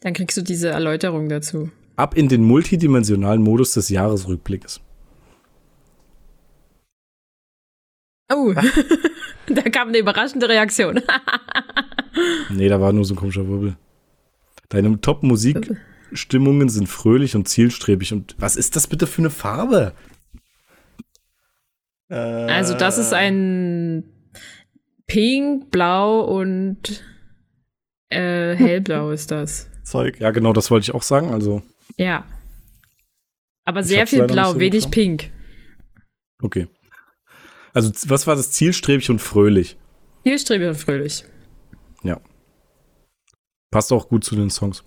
B: dann kriegst du diese Erläuterung dazu.
C: Ab in den multidimensionalen Modus des Jahresrückblicks.
B: Oh, da kam eine überraschende Reaktion.
C: nee, da war nur so ein komischer Wirbel. Deine Top-Musikstimmungen sind fröhlich und zielstrebig. Und was ist das bitte für eine Farbe?
B: Also das ist ein Pink, Blau und äh, hellblau ist das.
C: Zeug. Ja, genau, das wollte ich auch sagen. Also.
B: Ja. Aber sehr viel Blau, so wenig Pink.
C: Okay. Also, was war das? Zielstrebig und fröhlich.
B: Zielstrebig und fröhlich.
C: Ja. Passt auch gut zu den Songs.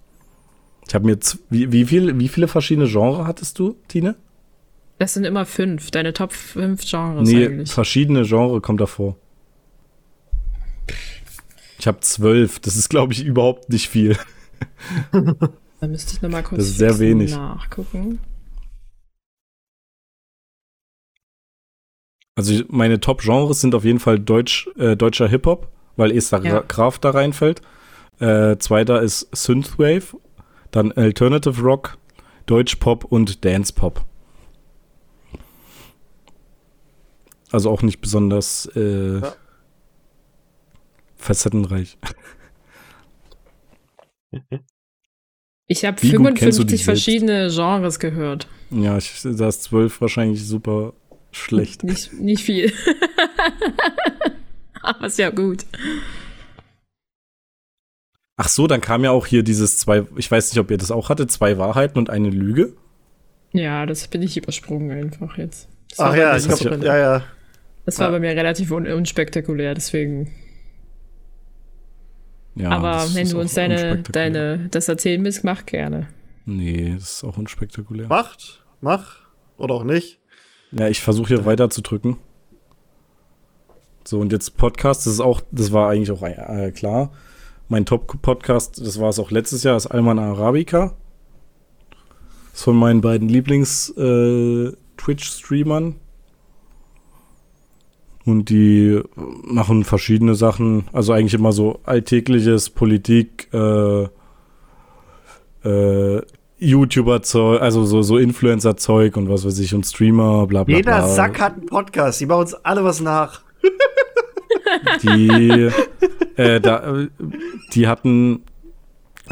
C: Ich habe mir wie, wie, viel, wie viele verschiedene Genres hattest du, Tine?
B: Das sind immer fünf, deine Top fünf Genres
C: nee, eigentlich. verschiedene Genres kommt davor. Ich habe zwölf, das ist glaube ich überhaupt nicht viel.
B: da müsste ich nochmal kurz
C: das ist sehr wenig.
B: nachgucken.
C: Also meine Top-Genres sind auf jeden Fall Deutsch, äh, deutscher Hip-Hop, weil Esther ja. Graf da reinfällt. Äh, zweiter ist Synthwave, dann Alternative Rock, Deutsch-Pop und Dance-Pop. Also auch nicht besonders äh, ja. facettenreich.
B: Ich habe 55 verschiedene Genres gehört.
C: Ja, ich, da ist zwölf wahrscheinlich super Schlecht.
B: Nicht, nicht viel. Aber ist ja gut.
C: Ach so, dann kam ja auch hier dieses zwei, ich weiß nicht, ob ihr das auch hattet, zwei Wahrheiten und eine Lüge.
B: Ja, das bin ich übersprungen einfach jetzt. Das
A: Ach ja, ich glaube, ja, ja.
B: Das war ja. bei mir relativ un unspektakulär, deswegen. Ja, Aber wenn du uns deine, deine, das erzählen willst, mach gerne.
C: Nee, das ist auch unspektakulär.
A: Macht, mach. Oder auch nicht.
C: Ja, ich versuche hier weiter zu drücken. So, und jetzt Podcast, das ist auch, das war eigentlich auch äh, klar. Mein Top-Podcast, das war es auch letztes Jahr, ist Alman Arabica. Das ist von meinen beiden Lieblings-Twitch-Streamern. Äh, und die machen verschiedene Sachen, also eigentlich immer so alltägliches Politik, äh, äh, YouTuber-Zeug, also so, so Influencer-Zeug und was weiß ich und Streamer, bla bla.
A: Jeder bla. Sack hat einen Podcast, die machen uns alle was nach.
C: Die, äh, da, die hatten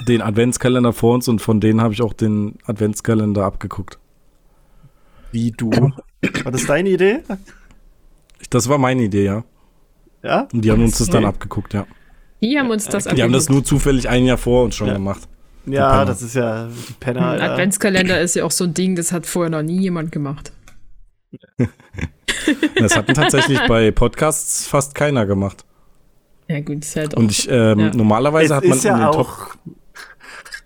C: den Adventskalender vor uns und von denen habe ich auch den Adventskalender abgeguckt.
A: Wie du? War das deine Idee?
C: Das war meine Idee, ja.
A: Ja?
C: Und die haben uns das dann abgeguckt, ja.
B: Die haben uns das
C: Die haben das nur zufällig ein Jahr vor uns schon ja. gemacht.
A: Ja, das ist ja die Penner.
B: Ein Adventskalender ist ja auch so ein Ding, das hat vorher noch nie jemand gemacht.
C: das hatten tatsächlich bei Podcasts fast keiner gemacht.
B: Ja, gut, ist halt
C: auch. Und ich, ähm, ja. normalerweise es hat man
A: ja in den auch,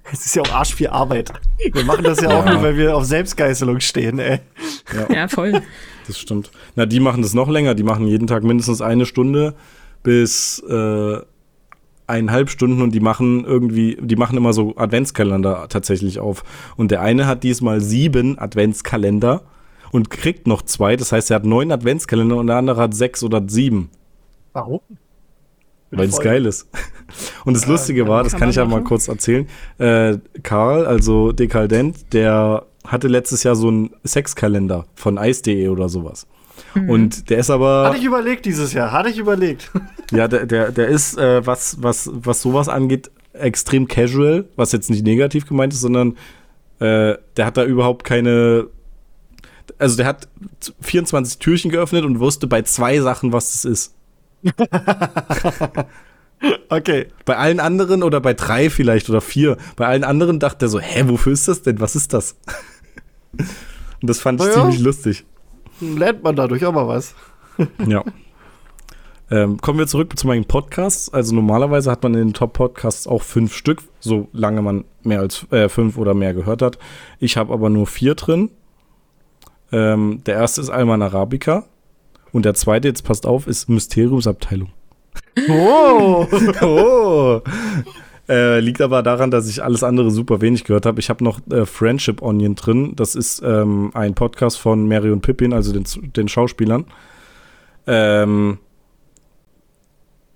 A: Es ist ja auch arsch viel Arbeit. Wir machen das ja, ja. auch nur, weil wir auf Selbstgeißelung stehen, ey.
B: Ja. ja, voll.
C: Das stimmt. Na, die machen das noch länger. Die machen jeden Tag mindestens eine Stunde bis äh, eineinhalb Stunden und die machen irgendwie, die machen immer so Adventskalender tatsächlich auf. Und der eine hat diesmal sieben Adventskalender und kriegt noch zwei. Das heißt, er hat neun Adventskalender und der andere hat sechs oder sieben.
A: Warum?
C: Weil es geil ist. Und das Lustige war, das kann ich ja mal kurz erzählen. Äh, Karl, also Dekadent, der hatte letztes Jahr so einen Sexkalender von ice.de oder sowas. Mhm. Und der ist aber.
A: Hatte ich überlegt dieses Jahr, hatte ich überlegt.
C: Ja, der, der, der ist, äh, was, was, was sowas angeht, extrem casual, was jetzt nicht negativ gemeint ist, sondern äh, der hat da überhaupt keine. Also der hat 24 Türchen geöffnet und wusste bei zwei Sachen, was das ist.
A: okay.
C: Bei allen anderen oder bei drei vielleicht oder vier, bei allen anderen dachte er so, hä, wofür ist das denn? Was ist das? Und das fand ich ja. ziemlich lustig.
A: Lernt man dadurch auch mal was.
C: ja. Ähm, kommen wir zurück zu meinen Podcasts. Also normalerweise hat man in den Top-Podcasts auch fünf Stück, solange man mehr als äh, fünf oder mehr gehört hat. Ich habe aber nur vier drin. Ähm, der erste ist Alman Arabica. Und der zweite, jetzt passt auf, ist Mysteriumsabteilung.
A: Oh!
C: oh! Äh, liegt aber daran, dass ich alles andere super wenig gehört habe. Ich habe noch äh, Friendship Onion drin. Das ist ähm, ein Podcast von Mary und Pippin, also den, den Schauspielern. Ähm,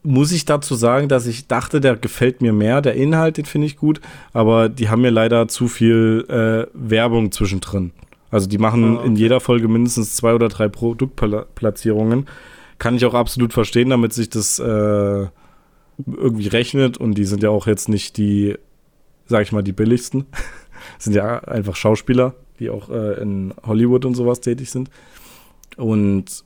C: muss ich dazu sagen, dass ich dachte, der gefällt mir mehr. Der Inhalt, den finde ich gut, aber die haben mir leider zu viel äh, Werbung zwischendrin. Also die machen oh, okay. in jeder Folge mindestens zwei oder drei Produktplatzierungen. Kann ich auch absolut verstehen, damit sich das äh, irgendwie rechnet und die sind ja auch jetzt nicht die, sag ich mal, die billigsten. sind ja einfach Schauspieler, die auch äh, in Hollywood und sowas tätig sind. Und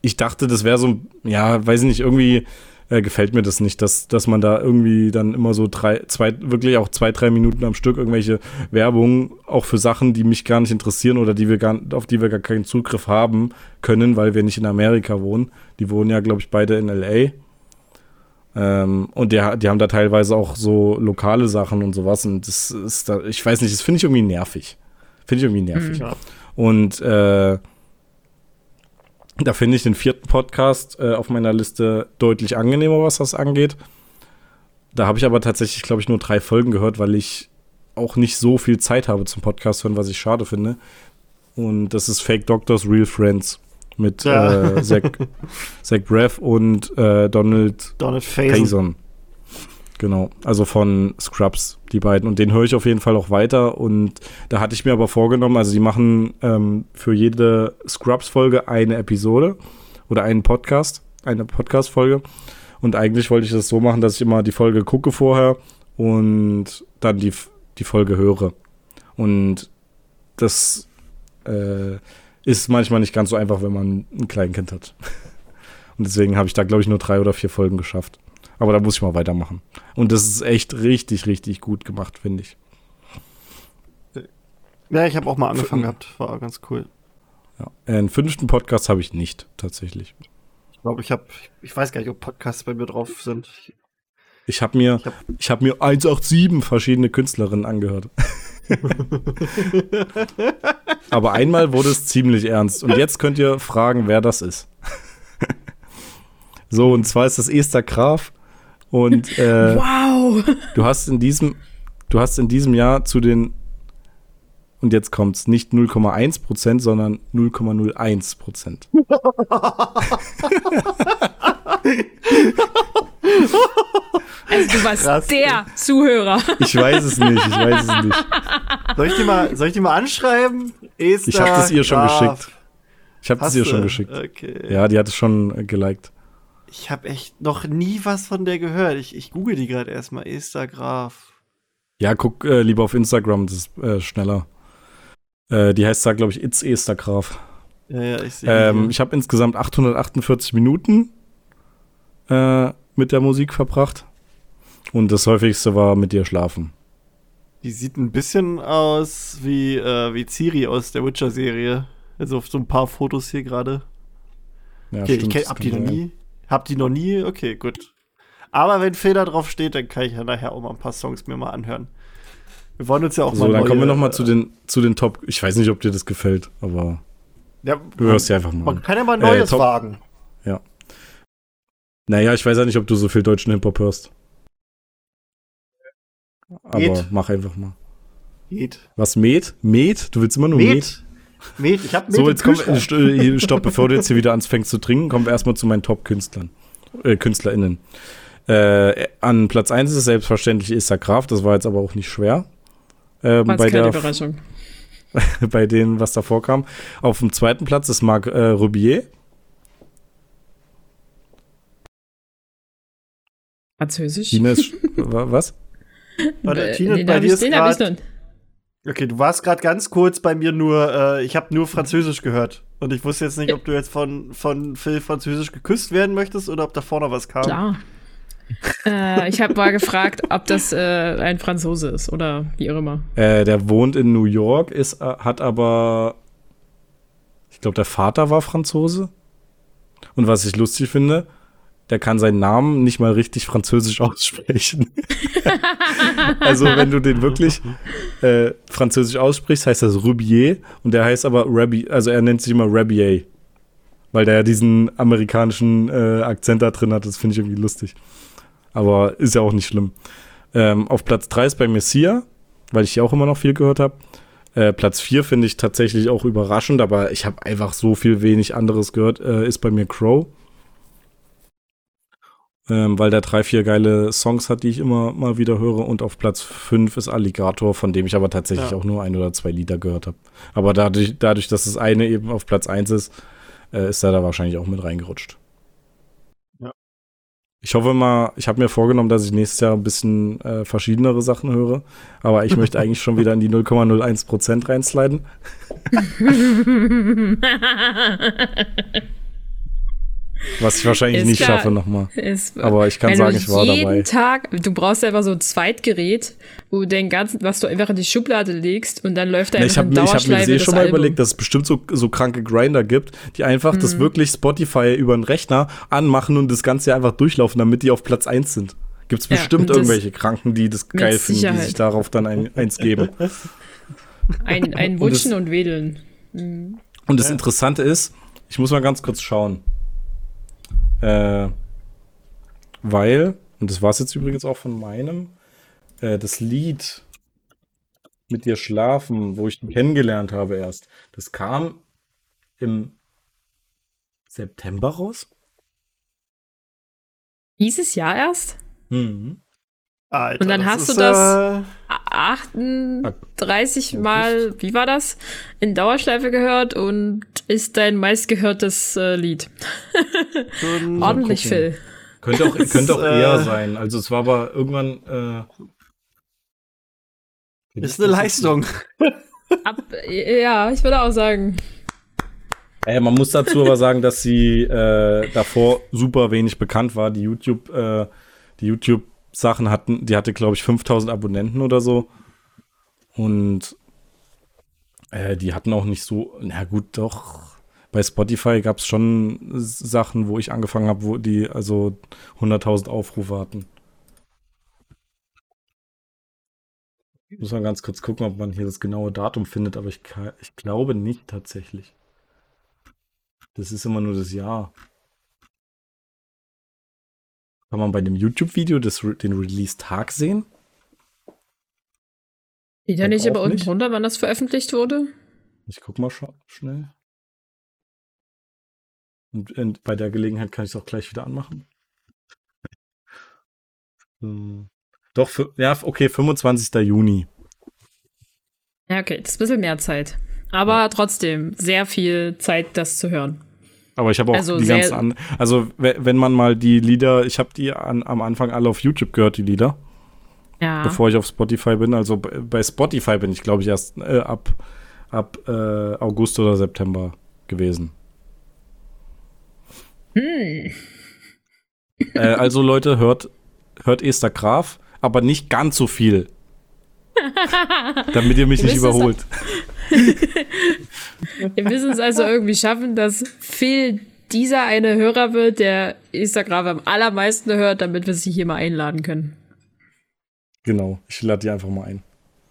C: ich dachte, das wäre so, ja, weiß ich nicht, irgendwie äh, gefällt mir das nicht, dass, dass man da irgendwie dann immer so drei, zwei, wirklich auch zwei, drei Minuten am Stück irgendwelche Werbung auch für Sachen, die mich gar nicht interessieren oder die wir gar, auf die wir gar keinen Zugriff haben können, weil wir nicht in Amerika wohnen. Die wohnen ja, glaube ich, beide in LA. Ähm, und die, die haben da teilweise auch so lokale Sachen und sowas. Und das ist da, ich weiß nicht, das finde ich irgendwie nervig. Finde ich irgendwie nervig. Mhm. Und äh, da finde ich den vierten Podcast äh, auf meiner Liste deutlich angenehmer, was das angeht. Da habe ich aber tatsächlich, glaube ich, nur drei Folgen gehört, weil ich auch nicht so viel Zeit habe zum Podcast hören, was ich schade finde. Und das ist Fake Doctors, Real Friends mit ja. äh, Zach, Zach Braff und äh, Donald,
A: Donald Faison.
C: Genau, also von Scrubs, die beiden. Und den höre ich auf jeden Fall auch weiter. Und da hatte ich mir aber vorgenommen, also die machen ähm, für jede Scrubs-Folge eine Episode oder einen Podcast, eine Podcast-Folge. Und eigentlich wollte ich das so machen, dass ich immer die Folge gucke vorher und dann die, die Folge höre. Und das äh, ist manchmal nicht ganz so einfach, wenn man ein Kleinkind hat. Und deswegen habe ich da, glaube ich, nur drei oder vier Folgen geschafft. Aber da muss ich mal weitermachen. Und das ist echt richtig, richtig gut gemacht, finde ich.
A: Ja, ich habe auch mal angefangen gehabt. War ganz cool.
C: Ja. Einen fünften Podcast habe ich nicht, tatsächlich.
A: Ich glaube, ich habe, ich weiß gar nicht, ob Podcasts bei mir drauf sind.
C: Ich habe mir, ich habe hab mir 187 verschiedene Künstlerinnen angehört. Aber einmal wurde es ziemlich ernst. Und jetzt könnt ihr fragen, wer das ist. so, und zwar ist das Esther Graf. Und äh, wow. du hast in diesem, du hast in diesem Jahr zu den und jetzt kommt es nicht 0,1 Prozent, sondern 0,01 Prozent.
B: Also du warst Krass, der ey. Zuhörer.
C: Ich weiß es nicht, ich weiß es nicht.
A: Soll ich dir mal, soll ich dir mal anschreiben?
C: Esther ich habe das ihr schon Graf. geschickt. Ich habe das ihr schon geschickt. Okay. Ja, die hat es schon geliked.
A: Ich habe echt noch nie was von der gehört. Ich, ich google die gerade erstmal. Esther Graf.
C: Ja, guck äh, lieber auf Instagram, das ist äh, schneller. Äh, die heißt da, glaube ich, It's Esther Graf. Ja, ja, ich sehe. Ähm, ich habe insgesamt 848 Minuten äh, mit der Musik verbracht. Und das häufigste war mit dir schlafen.
A: Die sieht ein bisschen aus wie, äh, wie Ciri aus der Witcher-Serie. Also auf so ein paar Fotos hier gerade. Ja, okay, stimmt, ich kenn, hab die noch nie. Hab die noch nie? Okay, gut. Aber wenn Feder drauf steht, dann kann ich ja nachher auch mal ein paar Songs mir mal anhören. Wir wollen uns ja auch
C: so, mal. dann neue, kommen wir noch mal zu den, zu den Top. Ich weiß nicht, ob dir das gefällt, aber.
A: Ja, du hörst ja einfach mal. Man kann ja mal Neues äh, wagen.
C: Ja. Naja, ich weiß ja nicht, ob du so viel deutschen Hip-Hop hörst. Aber Met. mach einfach mal.
A: Met.
C: Was, Met? Met? Du willst immer nur Met? Met,
A: Met. ich hab Met
C: So, jetzt komm, äh, stopp, bevor du jetzt hier wieder anfängst zu trinken, kommen wir erstmal zu meinen Top-Künstlern. Äh, KünstlerInnen. Äh, an Platz 1 ist es selbstverständlich Issa Graf, das war jetzt aber auch nicht schwer. Ähm, bei der Überraschung. bei denen, was da vorkam. Auf dem zweiten Platz ist Marc äh, Rubier.
B: Französisch?
C: Tina ist, was?
A: Warte, äh, Tina, den bei dir ich, ist grad, Okay, du warst gerade ganz kurz bei mir nur, äh, ich habe nur Französisch gehört. Und ich wusste jetzt nicht, ob du jetzt von, von Phil Französisch geküsst werden möchtest oder ob da vorne was kam.
B: Klar äh, ich habe mal gefragt, ob das äh, ein Franzose ist oder wie auch immer.
C: Äh, der wohnt in New York, ist, äh, hat aber, ich glaube, der Vater war Franzose. Und was ich lustig finde, der kann seinen Namen nicht mal richtig französisch aussprechen. also wenn du den wirklich äh, französisch aussprichst, heißt das Rubier und der heißt aber Rabbi, also er nennt sich immer Rabier, weil der ja diesen amerikanischen äh, Akzent da drin hat. Das finde ich irgendwie lustig. Aber ist ja auch nicht schlimm. Ähm, auf Platz 3 ist bei mir Sia, weil ich hier auch immer noch viel gehört habe. Äh, Platz 4 finde ich tatsächlich auch überraschend, aber ich habe einfach so viel wenig anderes gehört, äh, ist bei mir Crow. Ähm, weil der drei, vier geile Songs hat, die ich immer mal wieder höre. Und auf Platz 5 ist Alligator, von dem ich aber tatsächlich ja. auch nur ein oder zwei Lieder gehört habe. Aber dadurch, dadurch, dass das eine eben auf Platz 1 ist, äh, ist er da wahrscheinlich auch mit reingerutscht. Ich hoffe mal, ich habe mir vorgenommen, dass ich nächstes Jahr ein bisschen äh, verschiedenere Sachen höre. Aber ich möchte eigentlich schon wieder in die 0,01 Prozent reinsliden. Was ich wahrscheinlich ist nicht klar, schaffe nochmal. Aber ich kann sagen, ich war jeden dabei.
B: Tag, du brauchst einfach so ein Zweitgerät, wo du den ganzen, was du einfach in die Schublade legst und dann läuft da
C: einfach ich hab, Ich habe mir schon mal überlegt, dass es bestimmt so, so kranke Grinder gibt, die einfach mhm. das wirklich Spotify über den Rechner anmachen und das Ganze einfach durchlaufen, damit die auf Platz 1 sind. Gibt es bestimmt ja, irgendwelche Kranken, die das geil finden, die sich darauf dann ein, eins geben.
B: Ein, ein Wutschen und, das, und Wedeln. Mhm.
C: Und das Interessante ist, ich muss mal ganz kurz schauen. Äh, weil, und das war es jetzt übrigens auch von meinem, äh, das Lied mit dir schlafen, wo ich ihn kennengelernt habe erst, das kam im September raus.
B: Dieses Jahr erst?
C: Mhm.
B: Alter, und dann hast du das äh, 38 Mal, wie war das, in Dauerschleife gehört und ist dein meistgehörtes äh, Lied. Ordentlich, Phil.
C: Könnte auch, könnte auch eher äh, sein. Also es war aber irgendwann.
A: Äh, ist eine Leistung.
B: Ab, ja, ich würde auch sagen.
C: Äh, man muss dazu aber sagen, dass sie äh, davor super wenig bekannt war. Die YouTube, äh, die YouTube-Sachen hatten, die hatte, glaube ich, 5000 Abonnenten oder so. Und äh, die hatten auch nicht so, na gut, doch. Bei Spotify gab es schon Sachen, wo ich angefangen habe, wo die also 100.000 Aufrufe hatten. Muss man ganz kurz gucken, ob man hier das genaue Datum findet, aber ich, ich glaube nicht tatsächlich. Das ist immer nur das Jahr. Kann man bei dem YouTube-Video den Release-Tag sehen?
B: Steht ja nicht aber unten drunter, wann das veröffentlicht wurde?
C: Ich guck mal schnell. Und, und bei der Gelegenheit kann ich es auch gleich wieder anmachen. hm. Doch, für, ja, okay, 25. Juni.
B: Ja, okay, das ist ein bisschen mehr Zeit. Aber ja. trotzdem, sehr viel Zeit, das zu hören.
C: Aber ich habe auch also die ganzen anderen. Also, wenn man mal die Lieder, ich habe die an, am Anfang alle auf YouTube gehört, die Lieder. Ja. Bevor ich auf Spotify bin. Also bei Spotify bin ich, glaube ich, erst äh, ab, ab äh, August oder September gewesen. Hm. Äh, also, Leute, hört, hört Esther Graf, aber nicht ganz so viel. damit ihr mich nicht überholt.
B: Wir müssen es also irgendwie schaffen, dass Phil dieser eine Hörer wird, der Instagram am allermeisten hört, damit wir sie hier mal einladen können.
C: Genau, ich lade die einfach mal ein.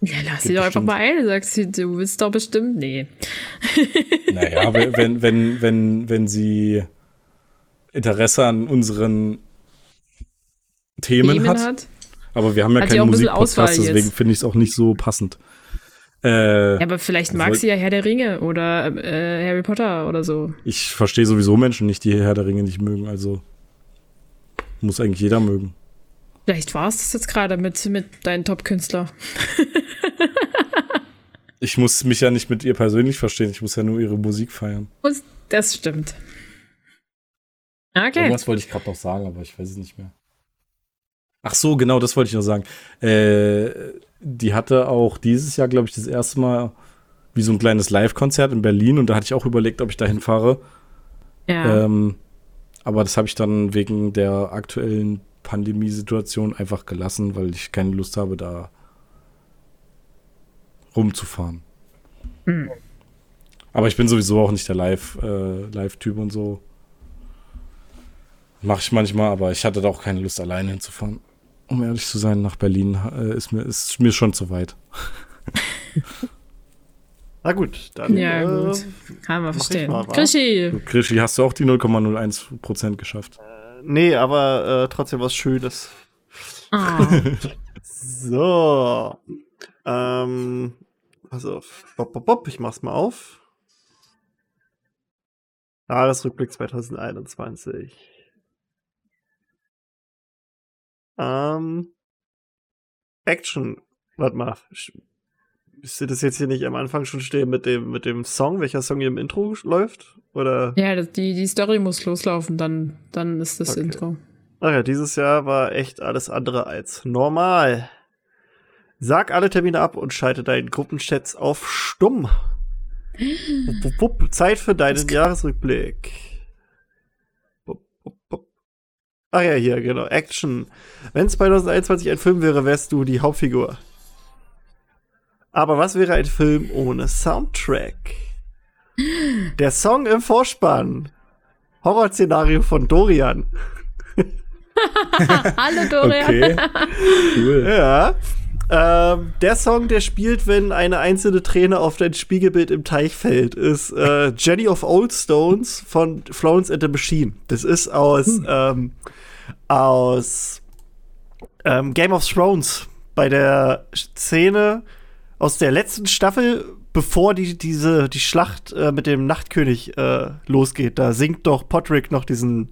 B: Ja, lass sie doch einfach mal ein. Sagst, du willst doch bestimmt. Nee.
C: Naja, wenn, wenn, wenn, wenn sie Interesse an unseren Themen, Themen hat, hat, Aber wir haben ja keinen Musikpodcast, deswegen finde ich es auch nicht so passend.
B: Äh, ja, aber vielleicht mag sie ja Herr der Ringe oder äh, Harry Potter oder so.
C: Ich verstehe sowieso Menschen nicht, die Herr der Ringe nicht mögen. Also muss eigentlich jeder mögen.
B: Vielleicht war es das jetzt gerade mit, mit deinen Top-Künstler.
C: ich muss mich ja nicht mit ihr persönlich verstehen, ich muss ja nur ihre Musik feiern.
B: Das stimmt.
C: Okay. Irgendwas wollte ich gerade noch sagen, aber ich weiß es nicht mehr. Ach so, genau, das wollte ich noch sagen. Äh, die hatte auch dieses Jahr, glaube ich, das erste Mal wie so ein kleines Live-Konzert in Berlin und da hatte ich auch überlegt, ob ich dahin fahre. Ja. Ähm, aber das habe ich dann wegen der aktuellen Pandemiesituation einfach gelassen, weil ich keine Lust habe, da rumzufahren. Mhm. Aber ich bin sowieso auch nicht der Live-Typ äh, Live und so. Mache ich manchmal, aber ich hatte da auch keine Lust, alleine hinzufahren um ehrlich zu sein, nach Berlin äh, ist, mir, ist mir schon zu weit.
A: Na gut, dann.
B: Ja, äh, gut. Kann man verstehen. Krischi!
C: Krischi, hast du auch die 0,01% geschafft?
A: Äh, nee, aber äh, trotzdem was Schönes. Oh. so. Ähm, pass auf. Bop, bop, bop, ich mach's mal auf. Jahresrückblick 2021. Ähm, Action. Warte mal. Müsste das jetzt hier nicht am Anfang schon stehen mit dem, mit dem Song, welcher Song hier im Intro läuft? Oder?
B: Ja, die, die Story muss loslaufen, dann, dann ist das okay. Intro.
A: Ach ja, dieses Jahr war echt alles andere als normal. Sag alle Termine ab und schalte deinen Gruppenchats auf stumm. wupp, wupp, Zeit für deinen Jahresrückblick. Ach ja, hier, genau. Action. Wenn 2021 ein Film wäre, wärst du die Hauptfigur. Aber was wäre ein Film ohne Soundtrack? Der Song im Vorspann. Horrorszenario von Dorian.
B: Hallo Dorian. Okay.
A: Cool. Ja. Ähm, der Song, der spielt, wenn eine einzelne Träne auf dein Spiegelbild im Teich fällt, ist äh, Jenny of Old Stones von Florence and the Machine. Das ist aus, hm. ähm, aus ähm, Game of Thrones bei der Szene aus der letzten Staffel, bevor die, diese, die Schlacht äh, mit dem Nachtkönig äh, losgeht. Da singt doch Podrick noch diesen,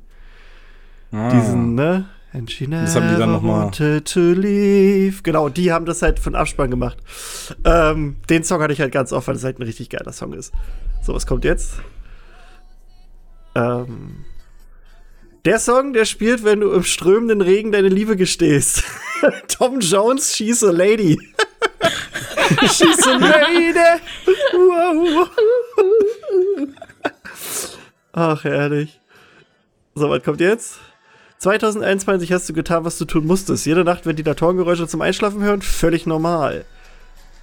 A: ah. diesen, ne? And she never das haben die dann noch mal. wanted to leave. Genau, die haben das halt für den Abspann gemacht. Ähm, den Song hatte ich halt ganz oft, weil das halt ein richtig geiler Song ist. So, was kommt jetzt? Ähm, der Song, der spielt, wenn du im strömenden Regen deine Liebe gestehst. Tom Jones, She's a Lady. She's a Lady. wow. Ach, ehrlich. So, was kommt jetzt? 2021 hast du getan, was du tun musstest. Jede Nacht Ventilatorengeräusche zum Einschlafen hören, völlig normal.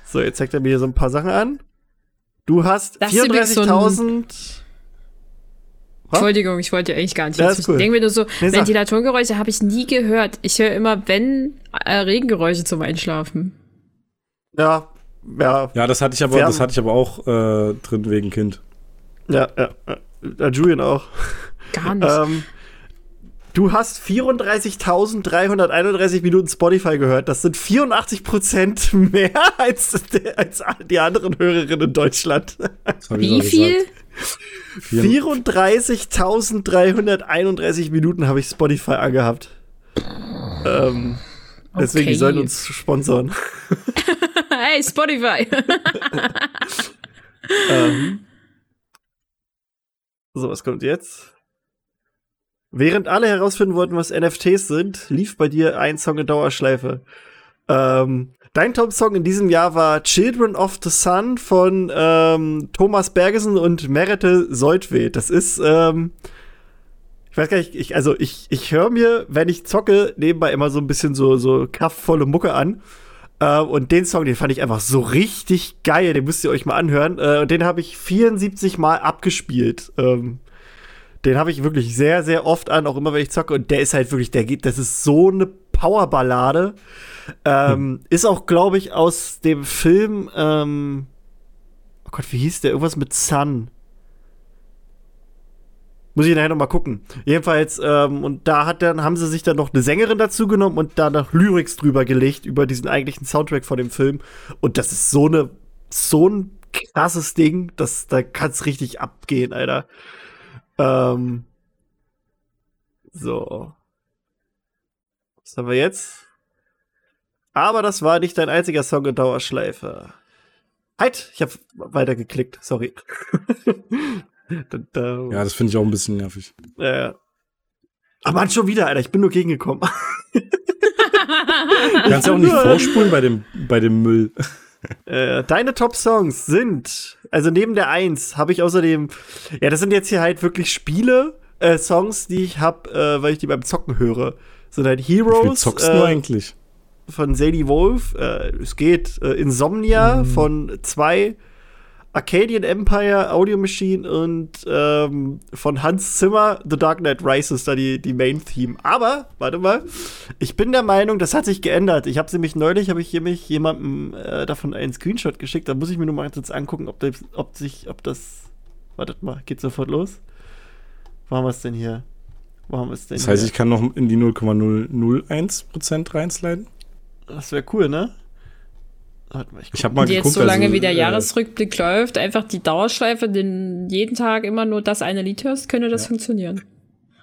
A: So, jetzt zeigt er mir hier so ein paar Sachen an. Du hast 34.000.
B: Entschuldigung, ich wollte eigentlich gar nicht. Ja, ich cool. denke mir nur so, nee, Ventilatorengeräusche habe ich nie gehört. Ich höre immer, wenn äh, Regengeräusche zum Einschlafen.
A: Ja, ja.
C: Ja, das hatte ich aber, das hatte ich aber auch äh, drin wegen Kind.
A: Ja, ja, ja. Julian auch.
B: Gar nicht. ähm,
A: du hast 34.331 Minuten Spotify gehört. Das sind 84 Prozent mehr als, als die anderen Hörerinnen in Deutschland.
B: Wie viel?
A: 34.331 Minuten habe ich Spotify angehabt. Ähm, deswegen, okay. die sollen uns sponsern.
B: hey, Spotify.
A: ähm, so, was kommt jetzt? Während alle herausfinden wollten, was NFTs sind, lief bei dir ein Song in Dauerschleife. Ähm, dein Top-Song in diesem Jahr war Children of the Sun von ähm, Thomas Bergesen und Merete Seutwe. Das ist, ähm, ich weiß gar nicht, ich, also ich, ich höre mir, wenn ich zocke, nebenbei immer so ein bisschen so, so kraftvolle Mucke an. Äh, und den Song, den fand ich einfach so richtig geil. Den müsst ihr euch mal anhören. Äh, und den habe ich 74 Mal abgespielt. Ähm, den habe ich wirklich sehr, sehr oft an, auch immer wenn ich zocke. Und der ist halt wirklich, der geht, das ist so eine Powerballade. Ähm, hm. Ist auch, glaube ich, aus dem Film, ähm, oh Gott, wie hieß der? Irgendwas mit Sun. Muss ich nachher noch mal gucken. Jedenfalls, ähm, und da hat dann, haben sie sich dann noch eine Sängerin dazu genommen und da noch Lyrics drüber gelegt, über diesen eigentlichen Soundtrack von dem Film. Und das ist so eine, so ein krasses Ding, dass da kann es richtig abgehen, Alter. Ähm, so. Was haben wir jetzt? Aber das war nicht dein einziger Song in Dauerschleife. Halt, ich habe weitergeklickt, sorry.
C: da, da. Ja, das finde ich auch ein bisschen nervig.
A: Ja. Aber man, schon wieder, Alter, ich bin nur gegengekommen.
C: du kannst ja auch nicht vorspulen bei dem, bei dem Müll.
A: Äh, deine Top-Songs sind, also neben der Eins habe ich außerdem, ja, das sind jetzt hier halt wirklich Spiele, äh, Songs, die ich habe, äh, weil ich die beim Zocken höre. So halt Heroes. Wie viel
C: zockst du eigentlich?
A: Von Sadie Wolf. Äh, es geht äh, Insomnia mhm. von zwei Arcadian Empire, Audio Machine und ähm, von Hans Zimmer, The Dark Knight Rises, da die, die Main-Theme. Aber, warte mal, ich bin der Meinung, das hat sich geändert. Ich habe sie mich neulich, habe ich hier mich jemandem äh, davon einen Screenshot geschickt. Da muss ich mir nur mal jetzt angucken, ob, das, ob sich, ob das. Wartet mal, geht sofort los. Wo haben wir es denn hier? Wo haben wir es denn?
C: Das heißt, hier? ich kann noch in die 0,001% reinsliden?
A: Das wäre cool, ne?
C: Warte mal, ich, ich habe mal
B: geguckt, jetzt so lange also, wie der äh, Jahresrückblick läuft, einfach die Dauerschleife, den jeden Tag immer nur das eine Lied hörst, könnte das ja. funktionieren.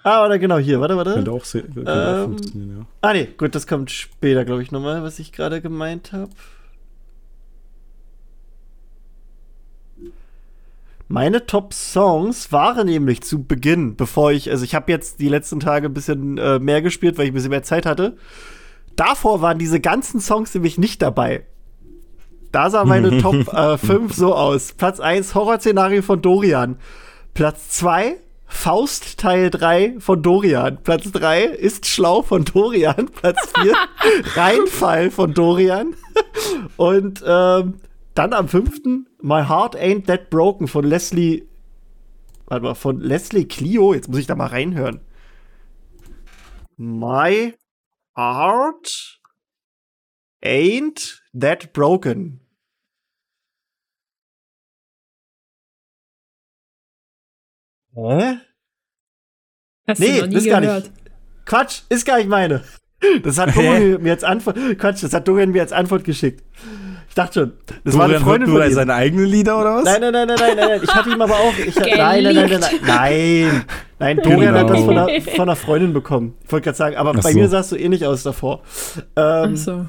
A: Ah, oder genau hier, warte, warte.
C: Könnte auch, könnte ähm,
A: auch funktionieren, ja. Ah, nee, gut, das kommt später, glaube ich, nochmal, was ich gerade gemeint habe. Meine Top-Songs waren nämlich zu Beginn, bevor ich, also ich habe jetzt die letzten Tage ein bisschen äh, mehr gespielt, weil ich ein bisschen mehr Zeit hatte. Davor waren diese ganzen Songs nämlich nicht dabei. Da sah meine Top äh, 5 so aus. Platz 1 Horrorszenario von Dorian. Platz 2 Faust Teil 3 von Dorian. Platz 3 ist schlau von Dorian. Platz 4 Reinfall von Dorian. Und ähm, dann am 5. My Heart Ain't That Broken von Leslie. Warte mal, von Leslie Clio. Jetzt muss ich da mal reinhören. My Heart Ain't That Broken. Hä?
B: Hast nee, du noch nie ist gehört? gar nicht.
A: Quatsch, ist gar nicht meine. Das hat Dorian mir jetzt Antwort. Quatsch, das hat Dorian mir als Antwort geschickt. Ich dachte schon, das Dorian war eine Freundin
C: von ihm. seine eigenen Lieder oder was?
A: Nein, nein, nein, nein, nein, nein. Ich hatte ihm aber auch. Ich, nein, nein, nein, nein, nein, nein. Nein, Dorian genau. hat das von einer, von einer Freundin bekommen. Ich wollte gerade sagen, aber Ach bei so. mir sahst du ähnlich aus davor. Ähm, Ach so.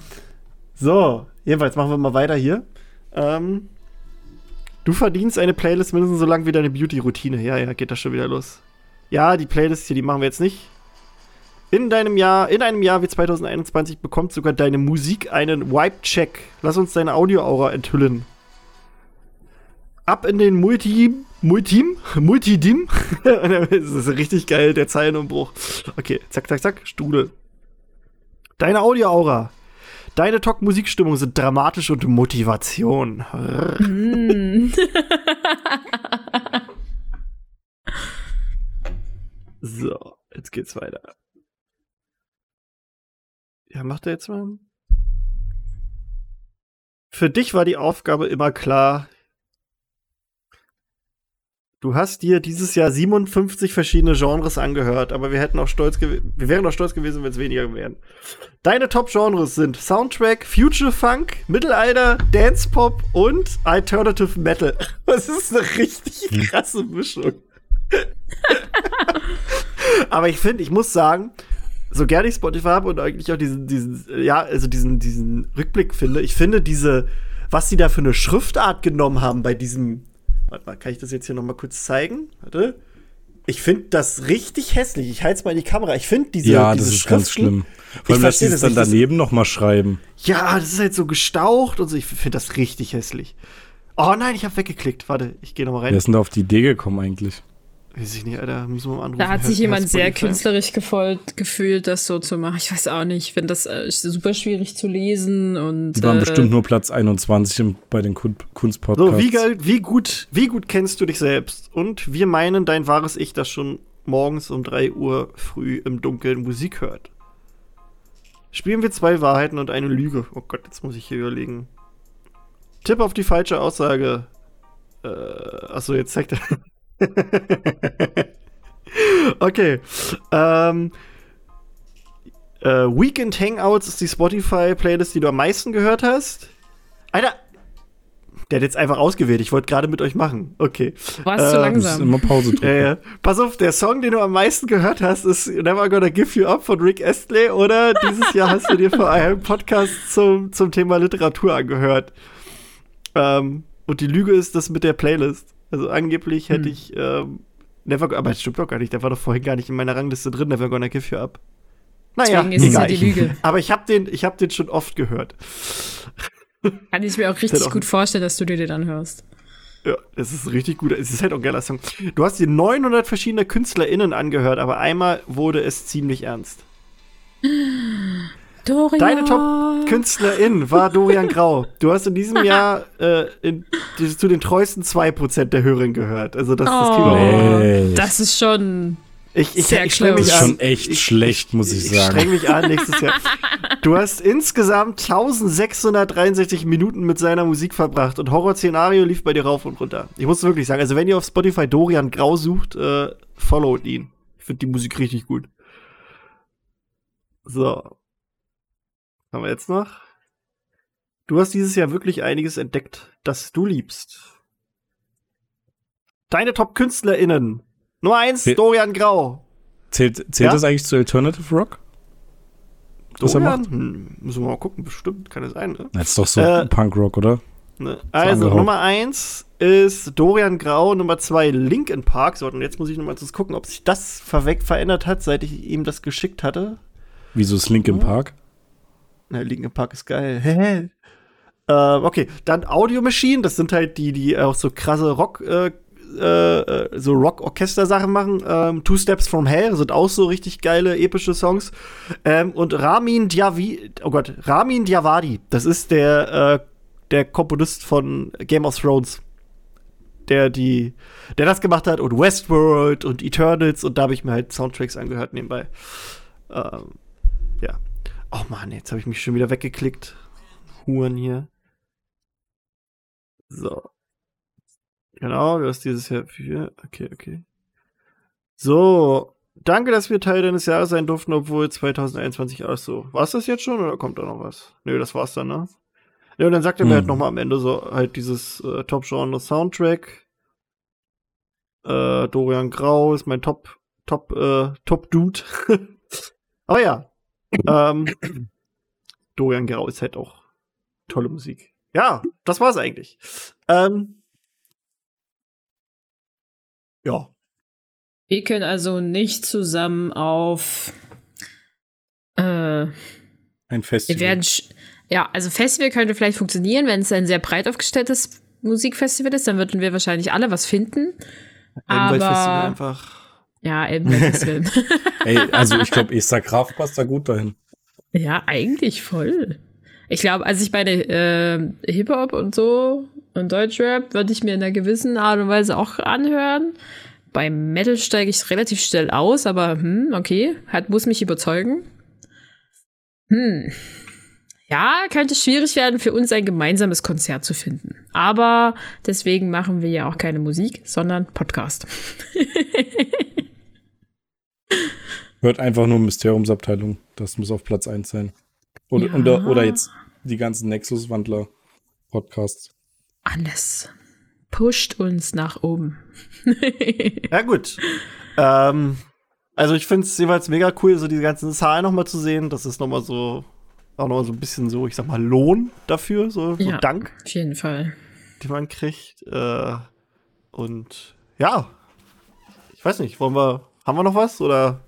A: So, jedenfalls machen wir mal weiter hier. Ähm, Du verdienst eine Playlist mindestens so lang wie deine Beauty-Routine. Ja, ja, geht das schon wieder los. Ja, die Playlist hier, die machen wir jetzt nicht. In deinem Jahr, in einem Jahr wie 2021 bekommt sogar deine Musik einen Wipe-Check. Lass uns deine Audio-Aura enthüllen. ab in den Multi, Multim, Multidim. das ist richtig geil, der Zeilenumbruch. Okay, zack, zack, zack, Stuhle. Deine Audio-Aura. Deine Talk-Musikstimmung sind dramatisch und Motivation. Mm. so, jetzt geht's weiter. Ja, macht er jetzt mal. Für dich war die Aufgabe immer klar, Du hast dir dieses Jahr 57 verschiedene Genres angehört, aber wir hätten auch stolz wir wären auch stolz gewesen, wenn es weniger wären. Deine Top-Genres sind Soundtrack, Future Funk, Mittelalter, Dance Pop und Alternative Metal. Das ist eine richtig hm. krasse Mischung. aber ich finde, ich muss sagen, so gerne ich Spotify habe und eigentlich auch diesen, diesen, ja, also diesen, diesen Rückblick finde, ich finde diese, was sie da für eine Schriftart genommen haben bei diesem Warte mal, kann ich das jetzt hier noch mal kurz zeigen? Warte. Ich finde das richtig hässlich. Ich halte es mal in die Kamera. Ich finde diese
C: Ja, diese das ist ganz schlimm. Vor allem, dass sie es dann daneben noch mal schreiben.
A: Ja, das ist halt so gestaucht und so. Ich finde das richtig hässlich. Oh nein, ich habe weggeklickt. Warte, ich gehe noch mal rein.
C: Wer ist denn da auf die Idee gekommen eigentlich?
A: Weiß ich nicht, Alter, müssen wir mal anrufen.
B: Da hat sich jemand sehr künstlerisch gefolgt, gefühlt, das so zu machen. Ich weiß auch nicht, ich finde das äh, super schwierig zu lesen und.
C: Die waren äh, bestimmt nur Platz 21 im, bei den Kun Kunstpodcasts.
A: So, wie, wie, gut, wie gut kennst du dich selbst? Und wir meinen dein wahres Ich, das schon morgens um 3 Uhr früh im Dunkeln Musik hört. Spielen wir zwei Wahrheiten und eine Lüge. Oh Gott, jetzt muss ich hier überlegen. Tipp auf die falsche Aussage. Äh, achso, jetzt zeigt er. okay. Ähm, äh, Weekend Hangouts ist die Spotify-Playlist, die du am meisten gehört hast. Alter, der hat jetzt einfach ausgewählt. Ich wollte gerade mit euch machen. Okay.
B: Warst ähm, zu langsam.
C: Immer Pause drücken.
A: Äh, ja. Pass auf, der Song, den du am meisten gehört hast, ist Never Gonna Give You Up von Rick Astley. Oder dieses Jahr hast du dir vor einem Podcast zum, zum Thema Literatur angehört. Ähm, und die Lüge ist das mit der Playlist. Also angeblich hätte hm. ich ähm, Never, aber das stimmt doch gar nicht. Der war doch vorhin gar nicht in meiner Rangliste drin. Never Gonna Give You Up. Naja, Deswegen ist egal. ja die Lüge. Aber ich habe den, ich den schon oft gehört.
B: Kann ich mir auch richtig gut vorstellen, dass du dir den anhörst.
A: Ja, es ist richtig gut. Es ist halt auch ein geiler Song. Du hast dir 900 verschiedene KünstlerInnen angehört, aber einmal wurde es ziemlich ernst. Dorian. Deine Top-Künstlerin war Dorian Grau. Du hast in diesem Jahr äh, in, die, zu den treuesten 2% der Hörerinnen gehört. Also das, das,
B: oh, das ist schon
A: ich, ich, ich streng mich
C: an. schon echt ich, schlecht, muss ich, sagen. Ich
A: streng mich an nächstes Jahr. Du hast insgesamt 1663 Minuten mit seiner Musik verbracht und Horror-Szenario lief bei dir rauf und runter. Ich muss wirklich sagen, also wenn ihr auf Spotify Dorian Grau sucht, äh, followt ihn. Ich finde die Musik richtig gut. So haben wir jetzt noch? Du hast dieses Jahr wirklich einiges entdeckt, das du liebst. Deine Top-KünstlerInnen. Nummer eins, Dorian Grau.
C: Zählt, zählt ja? das eigentlich zu Alternative Rock?
A: Dorian? Hm, müssen wir mal gucken, bestimmt, kann es sein, ne?
C: Das ist doch so äh, Punk-Rock, oder?
A: Ne. Also, Nummer eins ist Dorian Grau, Nummer zwei Linkin Park. So, und jetzt muss ich nochmal gucken, ob sich das verweg verändert hat, seit ich ihm das geschickt hatte.
C: Wieso ist Linkin Park?
A: Na, Linkin Park ist geil. äh, okay, dann Audio Machine, das sind halt die, die auch so krasse Rock, äh, äh, so Rock-Orchester-Sachen machen. Ähm, Two Steps from Hell sind auch so richtig geile, epische Songs. Ähm, und Ramin Djavi, oh Gott, Ramin Djawadi, das ist der, äh, der Komponist von Game of Thrones. Der die, der das gemacht hat und Westworld und Eternals und da habe ich mir halt Soundtracks angehört nebenbei. Ähm. Oh Mann, jetzt habe ich mich schon wieder weggeklickt. Huren hier. So. Genau, du hast dieses Jahr vier. Okay, okay. So. Danke, dass wir Teil deines Jahres sein durften, obwohl 2021 alles so. War's das jetzt schon oder kommt da noch was? Nö, das war's dann, ne? Ja, und dann sagt er mir halt mhm. halt nochmal am Ende so halt dieses äh, Top-Genre Soundtrack. Äh, Dorian Grau ist mein Top, Top, äh, Top-Dude. Aber ja, ähm, Dorian Grau ist halt auch tolle Musik. Ja, das war's eigentlich. Ähm, ja.
B: Wir können also nicht zusammen auf äh,
C: ein Festival.
B: Wir werden ja, also Festival könnte vielleicht funktionieren, wenn es ein sehr breit aufgestelltes Musikfestival ist, dann würden wir wahrscheinlich alle was finden. Aber einfach. Ja, Elbenwald-Festival.
C: Ey, also ich glaube, Esther Graf passt da gut dahin.
B: Ja, eigentlich voll. Ich glaube, als ich bei der äh, Hip-Hop und so und Deutschrap würde ich mir in einer gewissen Art und Weise auch anhören. Beim Metal steige ich relativ schnell aus, aber hm, okay, hat, muss mich überzeugen. Hm. Ja, könnte schwierig werden, für uns ein gemeinsames Konzert zu finden. Aber deswegen machen wir ja auch keine Musik, sondern Podcast.
C: Hört einfach nur Mysteriumsabteilung. Das muss auf Platz 1 sein. Oder, ja. oder, oder jetzt die ganzen Nexus-Wandler-Podcasts.
B: Alles pusht uns nach oben.
A: ja, gut. Ähm, also ich finde es jeweils mega cool, so diese ganzen Zahlen noch mal zu sehen. Das ist noch mal so auch noch mal so ein bisschen so, ich sag mal, Lohn dafür, so, so
B: ja,
A: Dank.
B: Auf jeden Fall.
A: Die man kriegt. Äh, und ja, ich weiß nicht, wollen wir, haben wir noch was oder?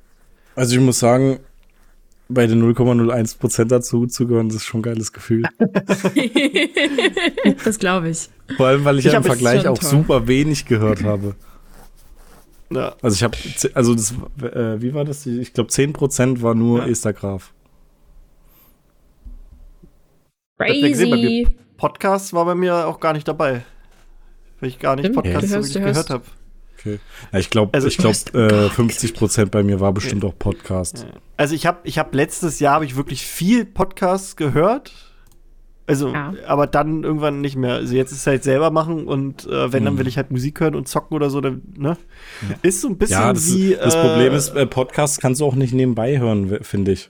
C: Also ich muss sagen, bei den 0,01% dazu zu gehören, das ist schon ein geiles Gefühl.
B: das glaube ich.
C: Vor allem, weil ich, ich ja im Vergleich auch toll. super wenig gehört habe. Ja. Also ich habe, also das, äh, wie war das? Ich glaube 10% war nur ja. Esther Graf.
B: Crazy.
A: Podcast war bei mir auch gar nicht dabei. Weil ich gar nicht Podcasts gehört habe.
C: Okay. Ja, ich glaube, also, ich glaube, äh, 50 Prozent bei mir war bestimmt ja. auch Podcast.
A: Also ich habe, ich habe letztes Jahr habe ich wirklich viel Podcasts gehört. Also, ja. aber dann irgendwann nicht mehr. Also jetzt ist es halt selber machen und äh, wenn, dann hm. will ich halt Musik hören und zocken oder so, dann, ne? Ja. Ist so ein bisschen ja,
C: das,
A: wie.
C: Das äh, Problem ist, äh, Podcasts kannst du auch nicht nebenbei hören, finde ich.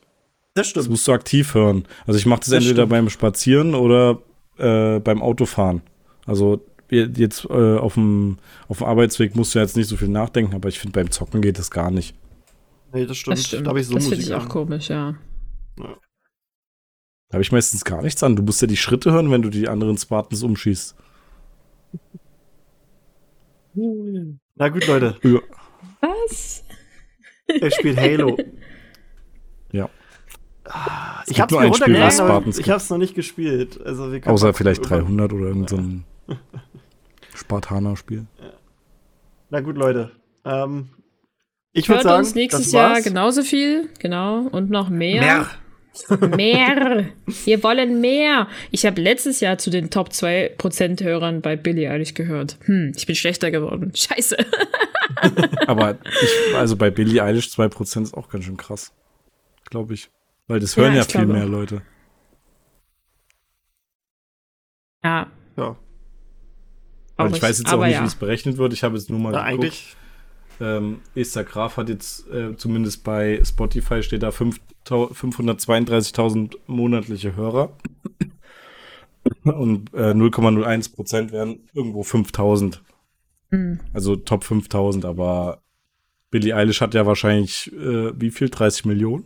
C: Das stimmt. Das musst du aktiv hören. Also ich mache das, das, entweder stimmt. beim Spazieren oder äh, beim Autofahren. Also jetzt äh, auf dem auf dem Arbeitsweg musst du ja jetzt nicht so viel nachdenken, aber ich finde beim Zocken geht das gar nicht.
A: Nee, das stimmt. Das, stimmt.
B: Da ich so das finde ich auch komisch, ja. ja.
C: Da habe ich meistens gar nichts an. Du musst ja die Schritte hören, wenn du die anderen Spartans umschießt.
A: Na gut, Leute.
B: Ja. Was?
A: Er spielt Halo.
C: Ja.
A: Ah, ich hab's mir runtergeladen, ich hab's noch nicht gespielt. Also
C: Außer vielleicht 300 oder irgendein so Spartaner-Spiel. Ja.
A: Na gut, Leute. Ähm, ich würde sagen,
B: uns nächstes Jahr genauso viel, genau, und noch mehr. Mehr. mehr. Wir wollen mehr. Ich habe letztes Jahr zu den Top 2% Hörern bei Billy Eilish gehört. Hm, ich bin schlechter geworden. Scheiße.
C: Aber ich, also bei Billy Eilish 2% ist auch ganz schön krass. Glaube ich. Weil das hören ja, ja viel mehr Leute.
B: Ja.
A: Ja.
C: Weil ich weiß jetzt auch nicht, ja. wie es berechnet wird. Ich habe jetzt nur mal
A: ja, geguckt. Eigentlich.
C: Ähm, Esther Graf hat jetzt, äh, zumindest bei Spotify steht da 532.000 monatliche Hörer. Und äh, 0,01 Prozent wären irgendwo 5000. Mhm. Also Top 5000, aber Billie Eilish hat ja wahrscheinlich, äh, wie viel? 30 Millionen?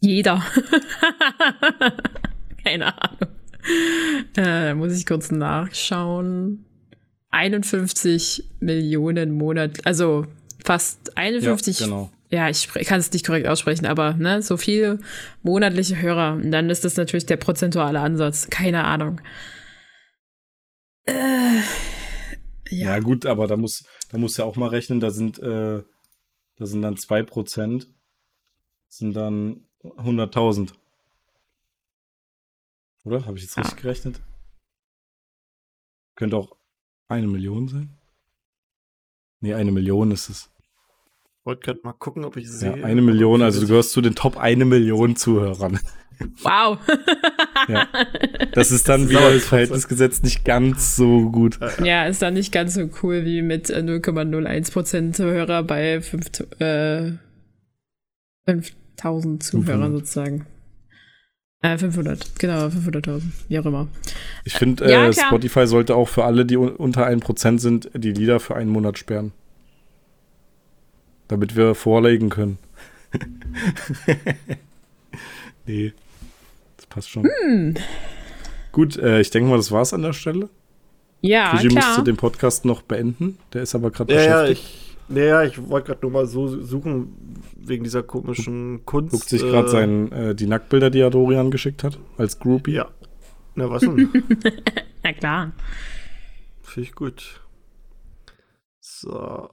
B: Jeder. Keine Ahnung. Äh, muss ich kurz nachschauen. 51 Millionen Monat, also fast 51. Ja, genau. Ja, ich kann es nicht korrekt aussprechen, aber ne, so viele monatliche Hörer. Und dann ist das natürlich der prozentuale Ansatz. Keine Ahnung.
C: Äh, ja. ja. gut, aber da muss, da muss ja auch mal rechnen, da sind, äh, da sind dann 2%, sind dann 100.000. Oder? Habe ich jetzt richtig gerechnet? Könnte auch eine Million sein? Nee, eine Million ist es.
A: Ich wollte gerade mal gucken, ob ich sehe.
C: Ja, eine Million, also du gehörst zu den Top eine Million Zuhörern.
B: Wow.
C: ja. Das ist dann das wieder das Verhältnisgesetz nicht ganz so gut.
B: Ja, ist dann nicht ganz so cool wie mit 0,01% äh, Hörer bei 5, äh, 5 1000 Zuhörer 500. sozusagen. Äh, 500, genau, 500.000, wie auch immer.
C: Ich finde, äh, ja, Spotify sollte auch für alle, die un unter 1% sind, die Lieder für einen Monat sperren. Damit wir vorlegen können. nee, das passt schon. Hm. Gut, äh, ich denke mal, das war's an der Stelle.
B: Ja,
C: Fiji klar. musste den Podcast noch beenden. Der ist aber gerade
A: ja, beschäftigt. Ja, ich naja, ich wollte gerade nur mal so suchen, wegen dieser komischen Kunst.
C: Guckt sich gerade äh, äh, die Nacktbilder, die er Dorian geschickt hat, als Groupie.
A: Ja. Na, was denn?
B: Ja, klar.
A: Finde ich gut. So.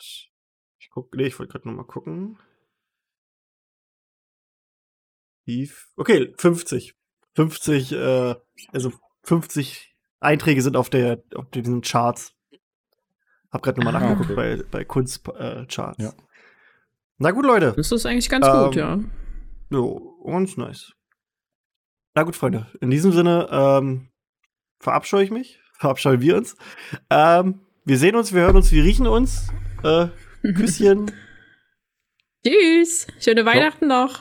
A: Ich guck, nee, ich wollte gerade noch mal gucken. Okay, 50. 50, äh, also 50 Einträge sind auf der auf diesen Charts. Hab gerade nochmal ah, nachgeguckt okay. bei, bei Kunstcharts. Äh, ja. Na gut, Leute.
B: Das ist eigentlich ganz ähm, gut, ja.
A: Jo, ganz nice. Na gut, Freunde. In diesem Sinne ähm, verabscheue ich mich. Verabscheuen wir uns. Ähm, wir sehen uns, wir hören uns, wir riechen uns. Äh, Küsschen.
B: Tschüss. Schöne Weihnachten noch.